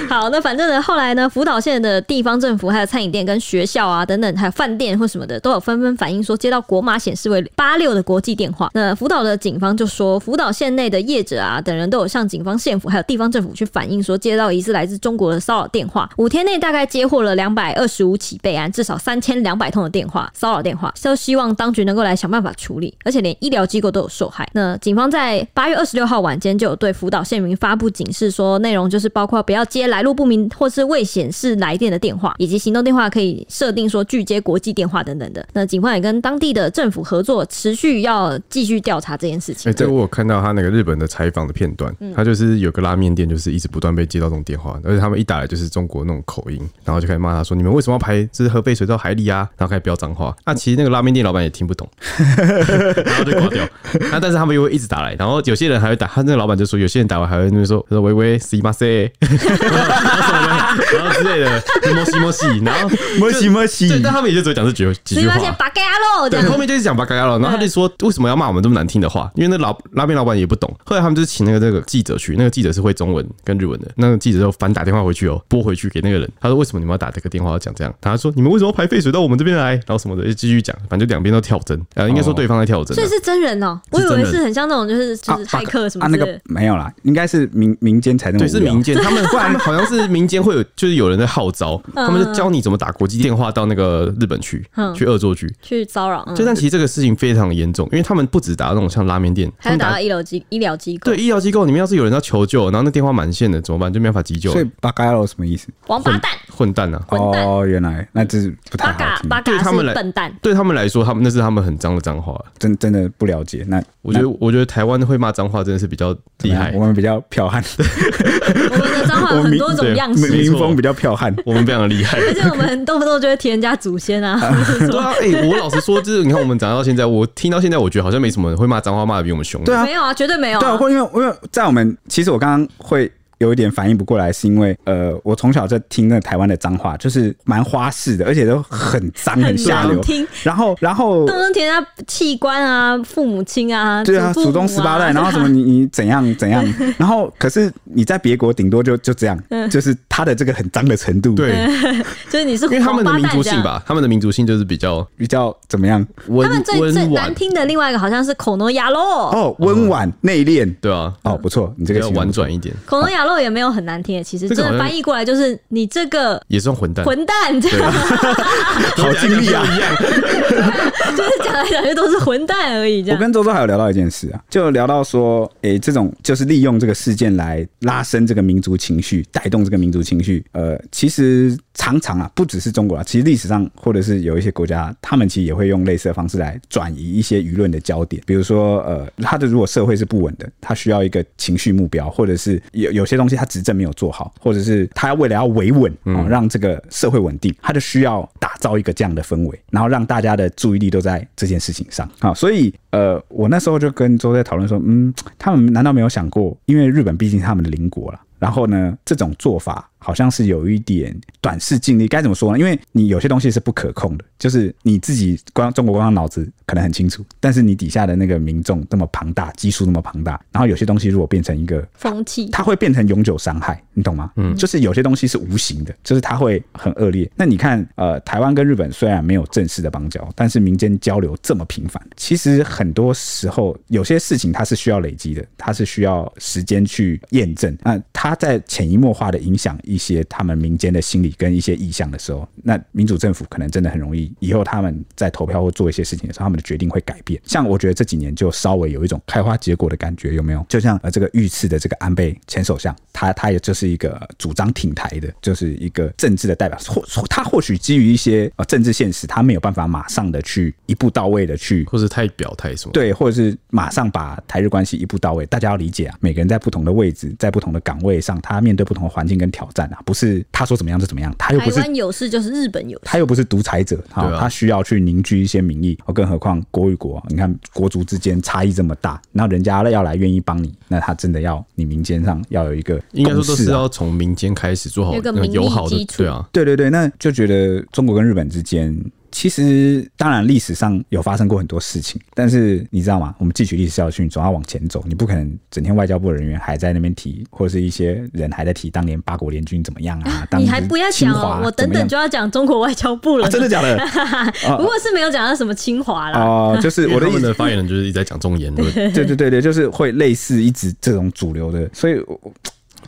好，那反正呢，后来呢，福岛县的地方政府还有餐饮店跟学校啊等等，还有饭店或什么的，都有纷纷反映说接到国码显示为八六的国际电话，那福岛的警方就说，福岛县内的业者啊等人都有向警方、县府还有地方政府去反映说，接到疑似来自中国的骚扰电话。五天内大概接获了两百二十五起备案，至少三千两百通的电话骚扰电话，都希望当局能够来想办法处理。而且连医疗机构都有受害。那警方在八月二十六号晚间就有对福岛县民发布警示，说内容就是包括不要接来路不明或是未显示来电的电话，以及行动电话可以设定说拒接国际电话等等的。那警方也跟当地的政府合作，持续要继续调查这件事情。哎、欸，这个我有看到他那个日本的采访的片段，他就是有个拉面店，就是一直不断被接到这种电话，而且他们一打来就是中国那种口音，然后就开始骂他说：“你们为什么要排这是核废水到海里啊？”然后开始飙脏话。那其实那个拉面店老板也听不懂，然后就挂掉。那但是他们又会一直打来，然后有些人还会打，他那个老板就说，有些人打完还会那边说：“他说喂喂，すいません。”然后之类的，摩西摩西，然后摩西摩西，对，但他们也就只会讲这几几句话。对，后面就是 讲八嘎呀了，然后他就说为什么要骂我们这么难听的话？因为那老拉面老板也不懂。后来他们就请那个那个记者去，那个记者是会中文跟日文的，那个记者就反打电话回去哦，拨回去给那个人。他说为什么你们要打这个电话要讲这样？他说你们为什么排废水到我们这边来？然后什么的，就继续讲，反正就两边都跳针。呃，应该说对方在跳针。所以是真人哦，我以为是很像那种就是就是骇客什么的。那个没有啦，应该是民民间才那么。对，是民间，他们 不然好像是民间会有，就是有人在号召，他们就教你怎么打国际电话到那个日本去，去恶作剧，去骚扰。就但其实这个事情非常严重，因为他们不止打那种像拉面店，还打到医疗机医疗机构。对，医疗机构里面要是有人要求救，然后那电话满线的怎么办？就没办法急救。所以八嘎喽什么意思？王八蛋，混蛋啊！哦，原来那这是不太好听。八嘎是笨蛋，对他们来说，他们那是他们很脏的脏话，真真的不了解。那我觉得，我觉得台湾会骂脏话真的是比较厉害，我们比较剽悍。我们的脏话有很多种样式，民风比较剽悍，我们非常的厉害。而且我们动不动就会提人家祖先啊。对啊，哎，我老实说，就是你看我们长到现在，我听到现在，我觉得好像没什么人会骂脏话骂的比我们凶。对啊，没有啊，绝对没有。对啊，或因为因为在我们，其实我刚刚会。有一点反应不过来，是因为呃，我从小就听那台湾的脏话，就是蛮花式的，而且都很脏很下流。听，然后然后动不动提人家器官啊、父母亲啊，对啊，祖宗十八代，然后什么你 你怎样怎样，然后可是你在别国顶多就就这样，就是他的这个很脏的程度，对，就是你是因为他们的民族性吧，他们的民族性就是比较比较怎么样？他们最最难听的另外一个好像是口诺亚洛哦，温婉内敛，对啊，哦不错，你这个要婉转一点，口诺亚洛也没有很难听。其实真的翻译过来就是你这个也算混蛋，混蛋这样，好经历啊，一样，就是讲来讲去都是混蛋而已。这样，我跟周周还有聊到一件事啊，就聊到说，哎，这种就是利用这个事件来拉升这个民族情绪，带动这个民族情绪。呃，其实常常啊，不只是中国啊，其实历史上或者是有一些国家，他们其实也会用类似的方式来转移一些舆论的焦点。比如说，呃，他的如果社会是不稳的，他需要一个情绪目标，或者是有有些东西他执政没有。做好，或者是他要为了要维稳啊，让这个社会稳定，他就需要打造一个这样的氛围，然后让大家的注意力都在这件事情上啊。所以，呃，我那时候就跟周在讨论说，嗯，他们难道没有想过，因为日本毕竟是他们的邻国了，然后呢，这种做法。好像是有一点短视近利，该怎么说呢？因为你有些东西是不可控的，就是你自己光中国光脑子可能很清楚，但是你底下的那个民众这么庞大，基数那么庞大，然后有些东西如果变成一个风气，它会变成永久伤害，你懂吗？嗯，就是有些东西是无形的，就是它会很恶劣。那你看，呃，台湾跟日本虽然没有正式的邦交，但是民间交流这么频繁，其实很多时候有些事情它是需要累积的，它是需要时间去验证。那它在潜移默化的影响。一些他们民间的心理跟一些意向的时候，那民主政府可能真的很容易，以后他们在投票或做一些事情的时候，他们的决定会改变。像我觉得这几年就稍微有一种开花结果的感觉，有没有？就像呃这个遇刺的这个安倍前首相，他他也就是一个主张挺台的，就是一个政治的代表。或他或许基于一些呃政治现实，他没有办法马上的去一步到位的去，或是太表态什么？对，或者是马上把台日关系一步到位。大家要理解啊，每个人在不同的位置，在不同的岗位上，他面对不同的环境跟挑战啊。不是他说怎么样就怎么样，他又不是台湾有事就是日本有事，他又不是独裁者，啊，他需要去凝聚一些民意，哦更何况国与国，你看国族之间差异这么大，那人家要来愿意帮你，那他真的要你民间上要有一个，应该说都是要从民间开始做好一个友好的，对啊，对对对，那就觉得中国跟日本之间。其实，当然，历史上有发生过很多事情，但是你知道吗？我们汲取历史教训，总要往前走。你不可能整天外交部的人员还在那边提，或者是一些人还在提当年八国联军怎么样啊？你还不要讲哦，我等等就要讲中国外交部了。真的假的？不过是没有讲到什么清华啦。哦，就是我的意思，的发言人就是一直在讲中言论。对对对对，就是会类似一直这种主流的，所以。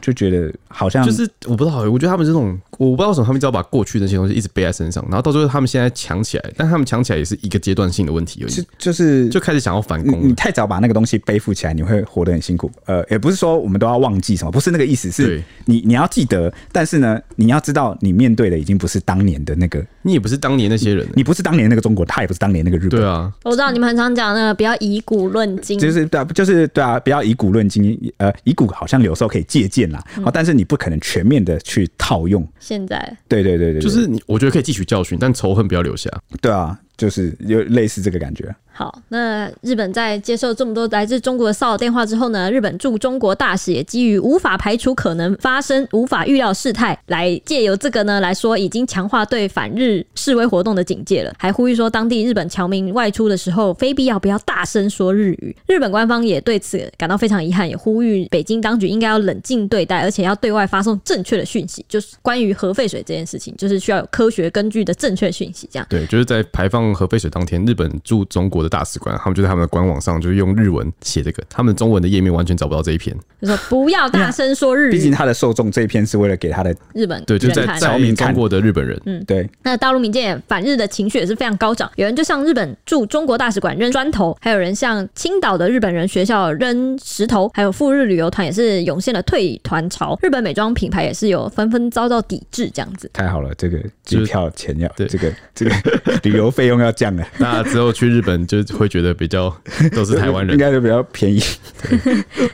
就觉得好像就是我不知道，我觉得他们这种我不知道为什么他们只要把过去那些东西一直背在身上，然后到最后他们现在强起来，但他们强起来也是一个阶段性的问题而已，就就是就开始想要反攻。你太早把那个东西背负起来，你会活得很辛苦。呃，也不是说我们都要忘记什么，不是那个意思，是你你要记得，但是呢，你要知道你面对的已经不是当年的那个，你也不是当年那些人，你不是当年那个中国，他也不是当年那个日本。对啊，我知道你们很常讲那个不要以古论今，就是对啊，就是对啊，不要以古论今。呃，以古好像有时候可以借鉴但是你不可能全面的去套用。现在，对对对对，就是你，我觉得可以汲取教训，但仇恨不要留下。对啊，就是有类似这个感觉。好，那日本在接受这么多来自中国的骚扰电话之后呢，日本驻中国大使也基于无法排除可能发生、无法预料事态，来借由这个呢来说，已经强化对反日示威活动的警戒了，还呼吁说当地日本侨民外出的时候，非必要不要大声说日语。日本官方也对此感到非常遗憾，也呼吁北京当局应该要冷静对待，而且要对外发送正确的讯息，就是关于核废水这件事情，就是需要有科学根据的正确讯息。这样对，就是在排放核废水当天，日本驻中国的大使馆，他们就在他们的官网上，就是用日文写这个，他们中文的页面完全找不到这一篇。就说不要大声说日语，毕竟他的受众这一篇是为了给他的日本对，就在在中国的日本人，嗯，对。那大陆民间反日的情绪也是非常高涨，有人就向日本驻中国大使馆扔砖头，还有人向青岛的日本人学校扔石头，还有赴日旅游团也是涌现了退团潮，日本美妆品牌也是有纷纷遭到抵制，这样子。太好了，这个机票钱要，对这个这个旅游费用要降了，大家之后去日本就会觉得比较 都是台湾人，应该就比较便宜。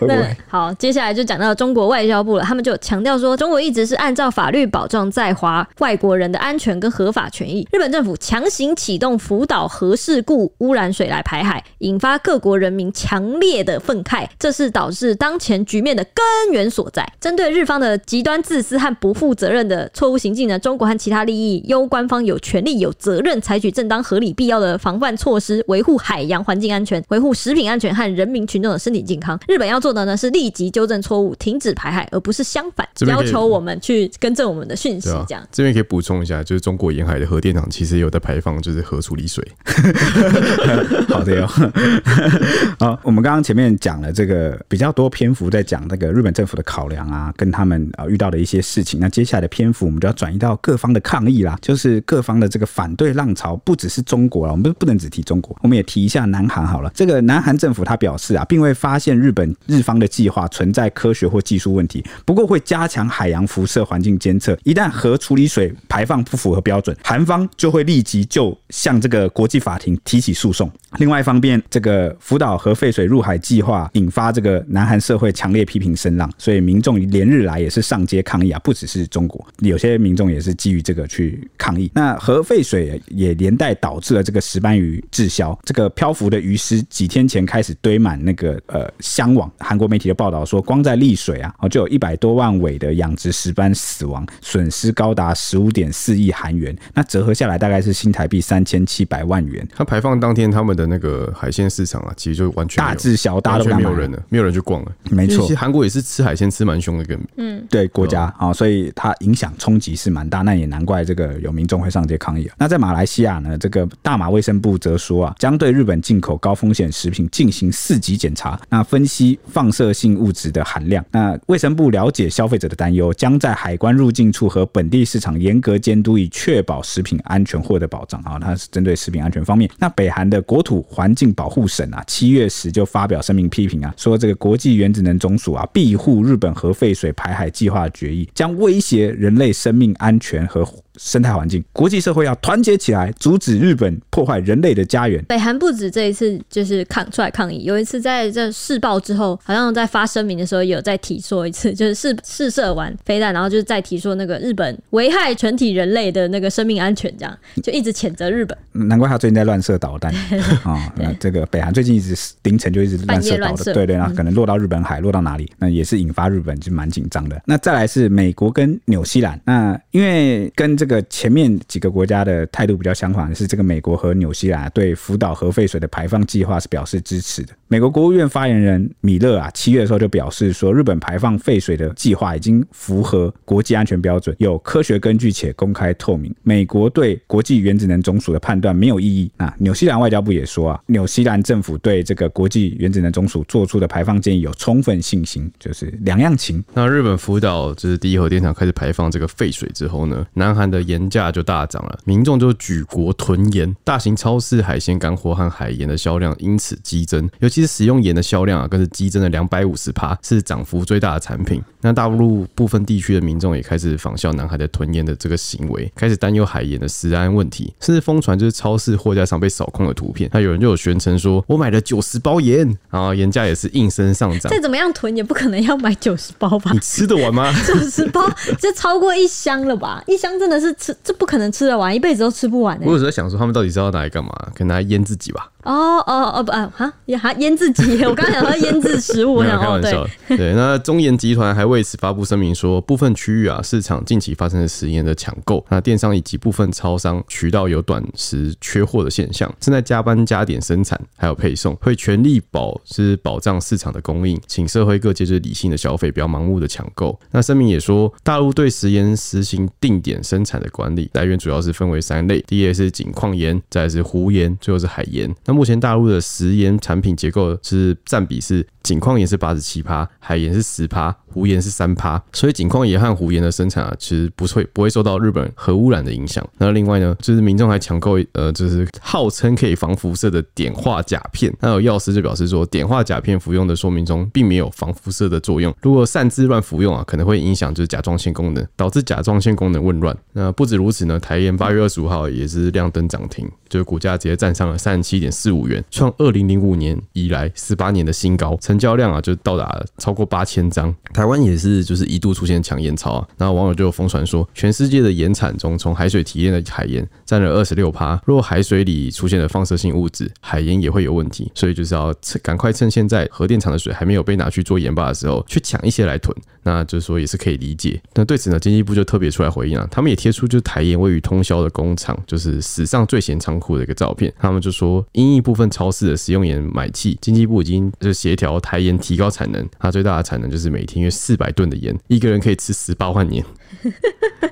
那好，接下来就讲到中国外交部了，他们就强调说，中国一直是按照法律保障在华外国人的安全跟合法权益。日本政府强行启动福岛核事故污染水来排海，引发各国人民强烈的愤慨，这是导致当前局面的根源所在。针对日方的极端自私和不负责任的错误行径呢，中国和其他利益攸关方有权利、有责任采取正当、合理、必要的防范措施，维护海洋环境安全，维护食品安全和人民群众的身体健康。日本要做的呢是立即纠正错误，停止排海，而不是相反，要求我们去更正我们的讯息。这样，这边可以补充一下，就是中国沿海的核电厂其实有在排放，就是核处理水。好的哟。好，我们刚刚前面讲了这个比较多篇幅在讲那个日本政府的考量啊，跟他们啊遇到的一些事情。那接下来的篇幅我们就要转移到各方的抗议啦，就是各方的这个反对浪潮，不只是是中国了，我们不能只提中国，我们也提一下南韩好了。这个南韩政府他表示啊，并未发现日本日方的计划存在科学或技术问题，不过会加强海洋辐射环境监测。一旦核处理水排放不符合标准，韩方就会立即就向这个国际法庭提起诉讼。另外一方面，这个福岛核废水入海计划引发这个南韩社会强烈批评声浪，所以民众连日来也是上街抗议啊，不只是中国，有些民众也是基于这个去抗议。那核废水也连带导致了这个石斑鱼滞销，这个漂浮的鱼尸几天前开始堆满那个呃箱网。韩国媒体的报道说，光在丽水啊，就有一百多万尾的养殖石斑死亡，损失高达十五点四亿韩元，那折合下来大概是新台币三千七百万元。它排放当天，他们的那个海鲜市场啊，其实就完全大滞销，大家都没有人了，没有人去逛了。没错，其实韩国也是吃海鲜吃蛮凶的一个嗯对国家啊，所以它影响冲击是蛮大。那也难怪这个有民众会上街抗议。那在马来西亚呢，这个大马卫生部则说啊，将对日本进口高风险食品进行四级检查，那分析放射性物质的含量。那卫生部了解消费者的担忧，将在海关入境处和本地市场严格监督，以确保食品安全获得保障。啊，它是针对食品安全方面。那北韩的国土环境保护省啊，七月时就发表声明批评啊，说这个国际原子能总署啊，庇护日本核废水排海计划决议，将威胁人类生命安全和生态环境，国际社会要团结起来，阻止日本破坏人类的家园。北韩不止这一次就是抗出来抗议，有一次在这试爆之后，好像在发声明的时候有再提说一次，就是试试射完飞弹，然后就是再提说那个日本危害全体人类的那个生命安全，这样就一直谴责日本。难怪他最近在乱射导弹啊！那这个北韩最近一直凌晨就一直乱射导弹，对对，那可能落到日本海，落到哪里，那也是引发日本就蛮紧张的。那再来是美国跟纽西兰，那因为跟这这个前面几个国家的态度比较相反，是这个美国和纽西兰对福岛核废水的排放计划是表示支持的。美国国务院发言人米勒啊，七月的时候就表示说，日本排放废水的计划已经符合国际安全标准，有科学根据且公开透明。美国对国际原子能总署的判断没有异议。那纽西兰外交部也说啊，纽西兰政府对这个国际原子能总署做出的排放建议有充分信心，就是两样情。那日本福岛就是第一核电厂开始排放这个废水之后呢，南韩的盐价就大涨了，民众就举国囤盐，大型超市海鲜干货和海盐的销量因此激增，尤其是食用盐的销量啊，更是激增了两百五十趴，是涨幅最大的产品。那大陆部分地区的民众也开始仿效南海的囤盐的这个行为，开始担忧海盐的食安问题，甚至疯传就是超市货架上被扫空的图片。那有人就有宣称说，我买了九十包盐，然后盐价也是应声上涨。再怎么样囤也不可能要买九十包吧？你吃得完吗？九十包这超过一箱了吧？一箱真的是吃，这不可能吃得完，一辈子都吃不完、欸。我有时候想说，他们到底是要拿来干嘛？可能拿来腌自己吧。哦哦哦不啊哈也还腌制鸡，我刚刚想说腌制食物，开玩笑。对，那中盐集团还为此发布声明说，部分区域啊市场近期发生了食盐的抢购，那电商以及部分超商渠道有短时缺货的现象，正在加班加点生产还有配送，会全力保是保障市场的供应，请社会各界就是理性的消费，不要盲目的抢购。那声明也说，大陆对食盐实行定点生产的管理，来源主要是分为三类，第一类是井矿盐，再来是湖盐，最后是海盐。那目前大陆的食盐产品结构是占比是井矿盐是八十七趴，海盐是十趴，湖盐是三趴。所以井矿盐和湖盐的生产啊，其实不会不会受到日本核污染的影响。那另外呢，就是民众还抢购呃，就是号称可以防辐射的碘化钾片。那有药师就表示说，碘化钾片服用的说明中并没有防辐射的作用。如果擅自乱服用啊，可能会影响就是甲状腺功能，导致甲状腺功能紊乱。那不止如此呢，台盐八月二十五号也是亮灯涨停，就是股价直接站上了三十七点四五元，创二零零五年以来十八年的新高，成交量啊就到达超过八千张。台湾也是就是一度出现抢盐潮啊，然后网友就有疯传说，全世界的盐产中，从海水提炼的海盐占了二十六趴。若海水里出现了放射性物质，海盐也会有问题。所以就是要趁赶快趁现在核电厂的水还没有被拿去做盐巴的时候，去抢一些来囤。那就是说也是可以理解。那对此呢，经济部就特别出来回应啊，他们也贴出就是台盐位于通宵的工厂，就是史上最咸仓库的一个照片。他们就说，因一部分超市的食用盐买气，经济部已经就协调台盐提高产能，它最大的产能就是每天约四百吨的盐，一个人可以吃十八万年。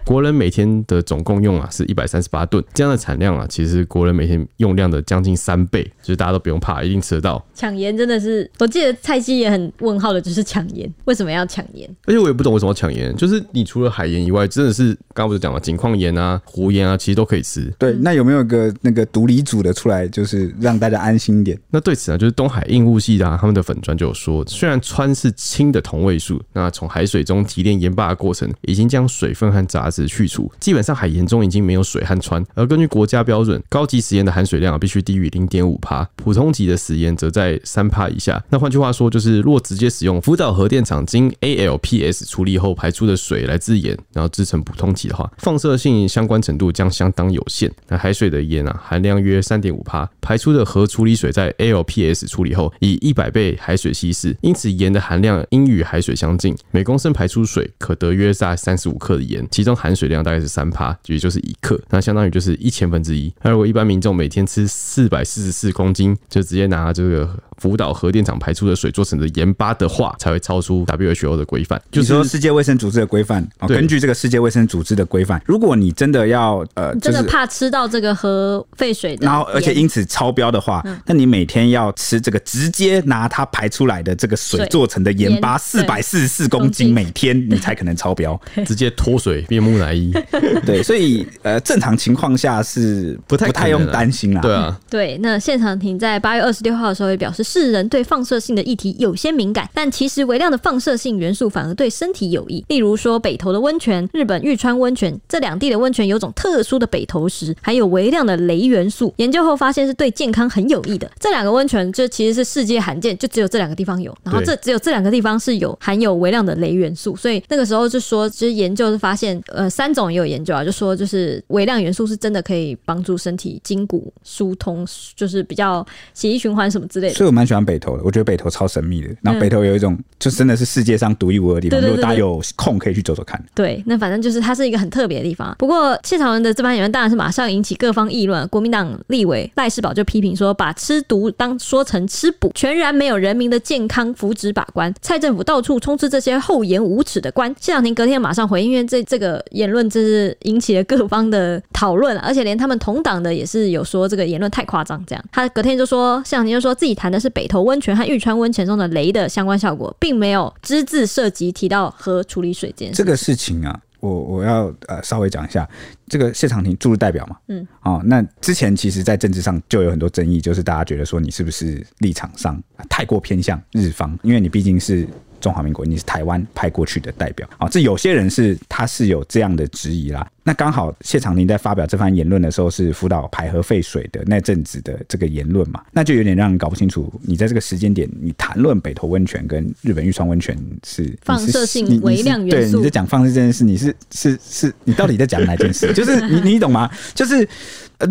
国人每天的总共用啊是一百三十八吨，这样的产量啊，其实国人每天用量的将近三倍，就是大家都不用怕，一定吃得到。抢盐真的是，我记得蔡西也很问号的，就是抢盐，为什么要抢盐？而且我也不懂为什么要抢盐，就是你除了海盐以外，真的是刚刚不是讲了井矿盐啊、湖盐啊，其实都可以吃。对，那有没有个那个独立组的出来，就是让大家安心一点？那对此呢，就是东海应物系的啊，他们的粉砖就有说，虽然氚是氢的同位素，那从海水中提炼盐巴的过程已经将水分和杂质去除，基本上海盐中已经没有水和氚。而根据国家标准，高级食盐的含水量必须低于零点五帕，普通级的食盐则在三帕以下。那换句话说，就是若直接使用福岛核电厂经 ALPS 处理后排出的水来制盐，然后制成普通级的话，放射性相关程度将相当有限。那海水的盐啊，含量约三点五帕，排出的核处理水在 ALPS 处理后以一百倍海水稀释，因此盐的含量应与海水相近，每公升排出水可得约在三十五克的盐，其中含水量大概是三帕，也就是一克，那相当于就是一千分之一。那如果一般民众每天吃四百四十四公斤，就直接拿这个福岛核电厂排出的水做成的盐巴的话，才会超出 WHO 的规范。就是说世界卫生组织的规范，根据这个世界卫生组织的规范，如果你真的要呃，真的怕吃到这个核废水的，然后而且因此超标的话，那你每天要吃这个直接拿它排出来的这个水做成的盐巴四百四十四公斤，每天你才可能超标，直接脱水变木乃伊。对，所以呃，正常情况下是不太不太用担心啦。对啊，对。那现场庭在八月二十六号的时候也表示，世人对放射性的议题有些敏感，但其实微量的放射性元素反而对身体有益。例如说，北投的温泉、日本玉川温泉这两地的温泉有种特殊的北投石，还有微量的镭元素，研究后发现是对健康很有益的。这两个温泉就其实是世界罕见，就只有这两个地方有，然后这只有这两个地方是有含有微量的镭元素，所以那个时候就说，其实研究是发现，呃，三种也有研究啊，就说就是微量元素是真的可以帮助身体筋骨疏通，就是比较血液循环什么之类的。所以我蛮喜欢北投的，我觉得北投超神秘的。然后北投有一种，嗯、就真的是世界上独一无二的地方。如果大家有空可以去走走看。对，那反正就是它是一个很特别的地方。不过谢长廷的这番言论当然是马上引起各方议论。国民党立委赖世宝就批评说，把吃毒当说成吃补，全然没有人民的健康福祉把关。蔡政府到处充斥这些厚颜无耻的官。谢长廷隔天马上回应，因为这这个言论真是引起了各方的讨论，而且连他们同党的也是有说这个言论太夸张，这样。他隔天就说，谢长廷就说自己谈的是北投温泉和玉川温泉中的雷的相关效果，并没有只字涉及提到核处理水这件事。这个事情啊，我我要呃稍微讲一下，这个谢长廷驻日代表嘛，嗯，哦，那之前其实在政治上就有很多争议，就是大家觉得说你是不是立场上太过偏向日方，因为你毕竟是。中华民国，你是台湾派过去的代表啊，这有些人是他是有这样的质疑啦。那刚好谢长廷在发表这番言论的时候，是福岛排核废水的那阵子的这个言论嘛，那就有点让人搞不清楚，你在这个时间点，你谈论北投温泉跟日本玉川温泉是放射性微量元素，对，你在讲放射这件事，你是是是，你到底在讲哪件事？就是你你懂吗？就是。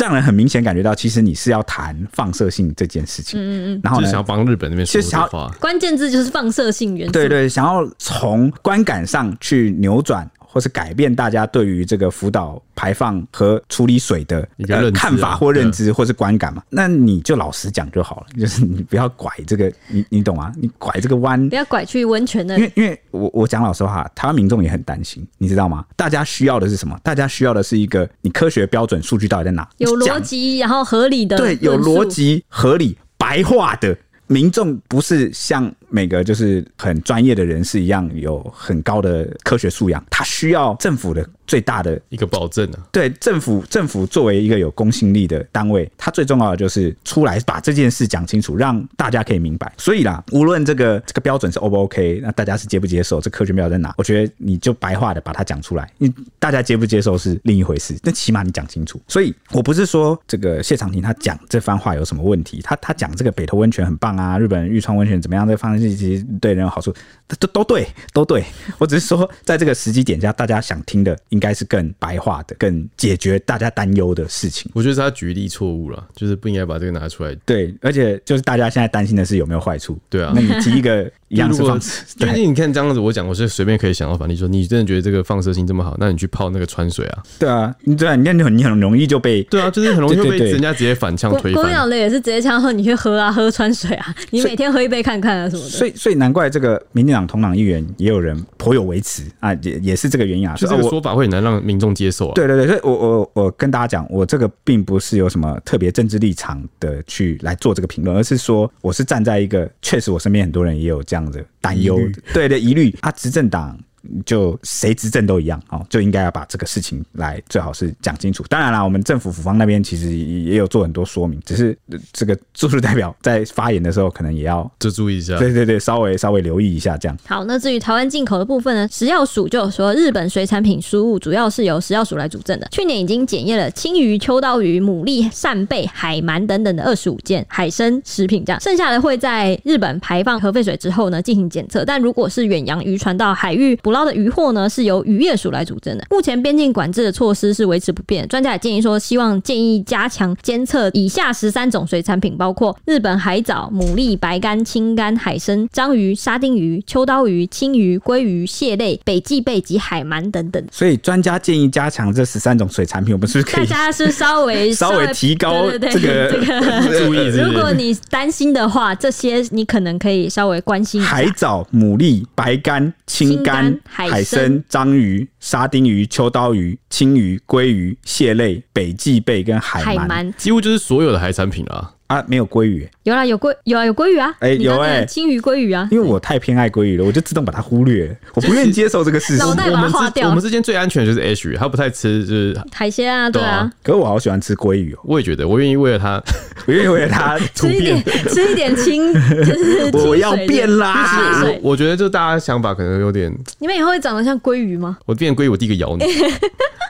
让人很明显感觉到，其实你是要谈放射性这件事情，嗯嗯嗯，然后呢，想要帮日本那边说实话，关键字就是放射性元素，对对，想要从观感上去扭转。或是改变大家对于这个福岛排放和处理水的一个看法或认知，或是观感嘛？那你就老实讲就好了，就是你不要拐这个，你你懂吗？你拐这个弯，不要拐去温泉的。因为因为我我讲老实话，台湾民众也很担心，你知道吗？大家需要的是什么？大家需要的是一个你科学标准数据到底在哪？有逻辑，然后合理的，对，有逻辑、合理、白话的。民众不是像每个就是很专业的人士一样有很高的科学素养，他需要政府的最大的一个保证啊。对，政府，政府作为一个有公信力的单位，它最重要的就是出来把这件事讲清楚，让大家可以明白。所以啦，无论这个这个标准是 O 不 OK，那大家是接不接受，这科学标准在哪？我觉得你就白话的把它讲出来，你大家接不接受是另一回事，那起码你讲清楚。所以我不是说这个谢长廷他讲这番话有什么问题，他他讲这个北投温泉很棒啊。啊，日本玉川温泉怎么样？这个方式其实对人有好处，都都对，都对。我只是说，在这个时机点下，大家想听的应该是更白话的、更解决大家担忧的事情。我觉得是他举例错误了，就是不应该把这个拿出来。对，而且就是大家现在担心的是有没有坏处。对啊，那你提一个。一样是方式，最近你看这样子，我讲我是随便可以想到，反例说你真的觉得这个放射性这么好，那你去泡那个川水啊？对啊，对啊，你看你很你很容易就被对啊，就是很容易就被人家直接反呛推翻。国民党的也是直接呛说你去喝啊，喝川水啊，你每天喝一杯看看啊什么的。所以所以难怪这个民进党同党议员也有人颇有维持啊，也也是这个原因啊，就这个说法会很难让民众接受啊。对对对，所以我我我跟大家讲，我这个并不是有什么特别政治立场的去来做这个评论，而是说我是站在一个确实我身边很多人也有这样的担忧。对的疑虑，啊，执政党。就谁执政都一样哦，就应该要把这个事情来最好是讲清楚。当然啦，我们政府府方那边其实也有做很多说明，只是这个驻日代表在发言的时候，可能也要就注意一下。对对对，稍微稍微留意一下这样。好，那至于台湾进口的部分呢，食药署就有说，日本水产品输入主要是由食药署来主政的。去年已经检验了青鱼、秋刀鱼、牡蛎、扇贝、海鳗等等的二十五件海参食品，这样剩下的会在日本排放核废水之后呢进行检测。但如果是远洋渔船到海域捕捞的渔获呢，是由渔业署来主政的。目前边境管制的措施是维持不变。专家也建议说，希望建议加强监测以下十三种水产品，包括日本海藻、牡蛎、白干、青干、海参、章鱼、沙丁鱼、秋刀鱼、青鱼、鲑鱼、蟹类、北极贝及海鳗等等。所以专家建议加强这十三种水产品，我们是不是可以？大家是稍微 稍微提高这个这个注意。如果你担心的话，这些你可能可以稍微关心一下。海藻、牡蛎、白干、青干、海。参章鱼、沙丁鱼、秋刀鱼、青鱼、鲑鱼、蟹类、北极贝跟海鳗，几乎就是所有的海产品了。啊，没有鲑鱼，有啦，有鲑，有啊，有鲑鱼啊，哎，有哎，鯖鱼、鲑鱼啊，因为我太偏爱鲑鱼了，我就自动把它忽略，我不愿意接受这个事实。脑袋把它划掉。我们之间最安全的就是 H 鱼，他不太吃就是海鲜啊，对啊。可是我好喜欢吃鲑鱼哦，我也觉得，我愿意为了它，我愿意为了它 吃一点，吃一点青，就是我要变啦。我我觉得就大家想法可能有点，你们以后会长得像鲑鱼吗？我变鲑鱼，我第一个咬你。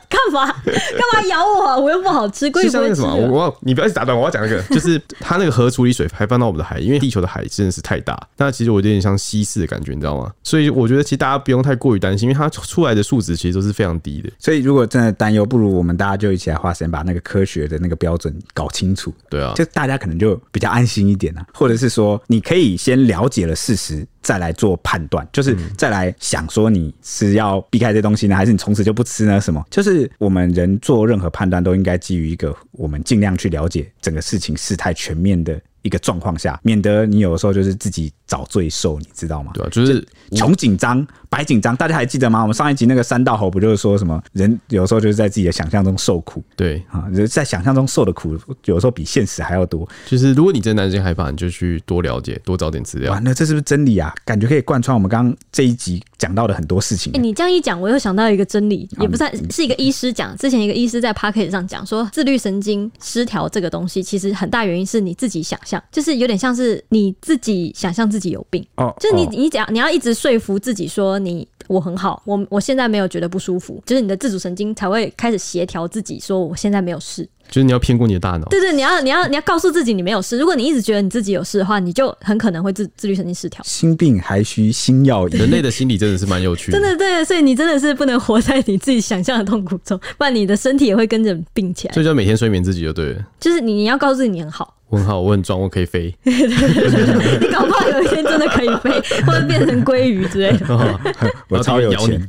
干嘛？干嘛咬我？我又不好吃，贵不贵？什么？我我你不要一直打断我，我要讲一个，就是它那个核处理水排放到我们的海，因为地球的海真的是太大，那其实我有点像稀释的感觉，你知道吗？所以我觉得其实大家不用太过于担心，因为它出来的数值其实都是非常低的。所以如果真的担忧，不如我们大家就一起来花时间把那个科学的那个标准搞清楚。对啊，就大家可能就比较安心一点啊，或者是说你可以先了解了事实。再来做判断，就是再来想说你是要避开这东西呢，还是你从此就不吃呢？什么？就是我们人做任何判断都应该基于一个我们尽量去了解整个事情事态全面的一个状况下，免得你有的时候就是自己找罪受，你知道吗？对啊，就是穷紧张。白紧张，大家还记得吗？我们上一集那个三道猴不就是说什么人有时候就是在自己的想象中受苦？对啊，在想象中受的苦，有时候比现实还要多。就是如果你真的担心害怕，你就去多了解，多找点资料。完了这是不是真理啊？感觉可以贯穿我们刚刚这一集讲到的很多事情。哎、欸，你这样一讲，我又想到一个真理，也不算是一个医师讲。之前一个医师在 pocket 上讲说，自律神经失调这个东西，其实很大原因是你自己想象，就是有点像是你自己想象自己有病。哦，就是你你讲你要一直说服自己说你。我很好，我我现在没有觉得不舒服，就是你的自主神经才会开始协调自己，说我现在没有事。就是你要骗过你的大脑，对对，你要你要你要告诉自己你没有事。如果你一直觉得你自己有事的话，你就很可能会自自律神经失调。心病还需心药医。人类的心理真的是蛮有趣的，真的对，所以你真的是不能活在你自己想象的痛苦中，不然你的身体也会跟着病起来。所以就要每天睡眠自己就对了。就是你你要告诉自己你很好。我很好，我很壮，我可以飞。你搞不好有一天真的可以飞，或者变成鲑鱼之类的。我超有钱，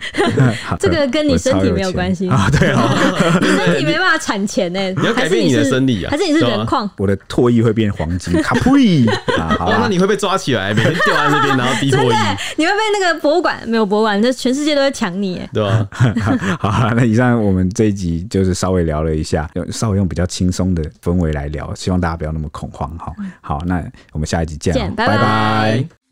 这个跟你身体没有关系啊。对啊，你身体没办法产钱呢。你要改变你的生理啊，还是你是人矿？我的唾液会变黄金，卡普里。好，那你会被抓起来，每天掉在那边，然后逼唾液。你会被那个博物馆没有博物馆，这全世界都在抢你，对吧？好，那以上我们这一集就是稍微聊了一下，用稍微用比较轻松的氛围来聊，希望大家不要那么。恐慌哈，好，那我们下一集见，拜拜。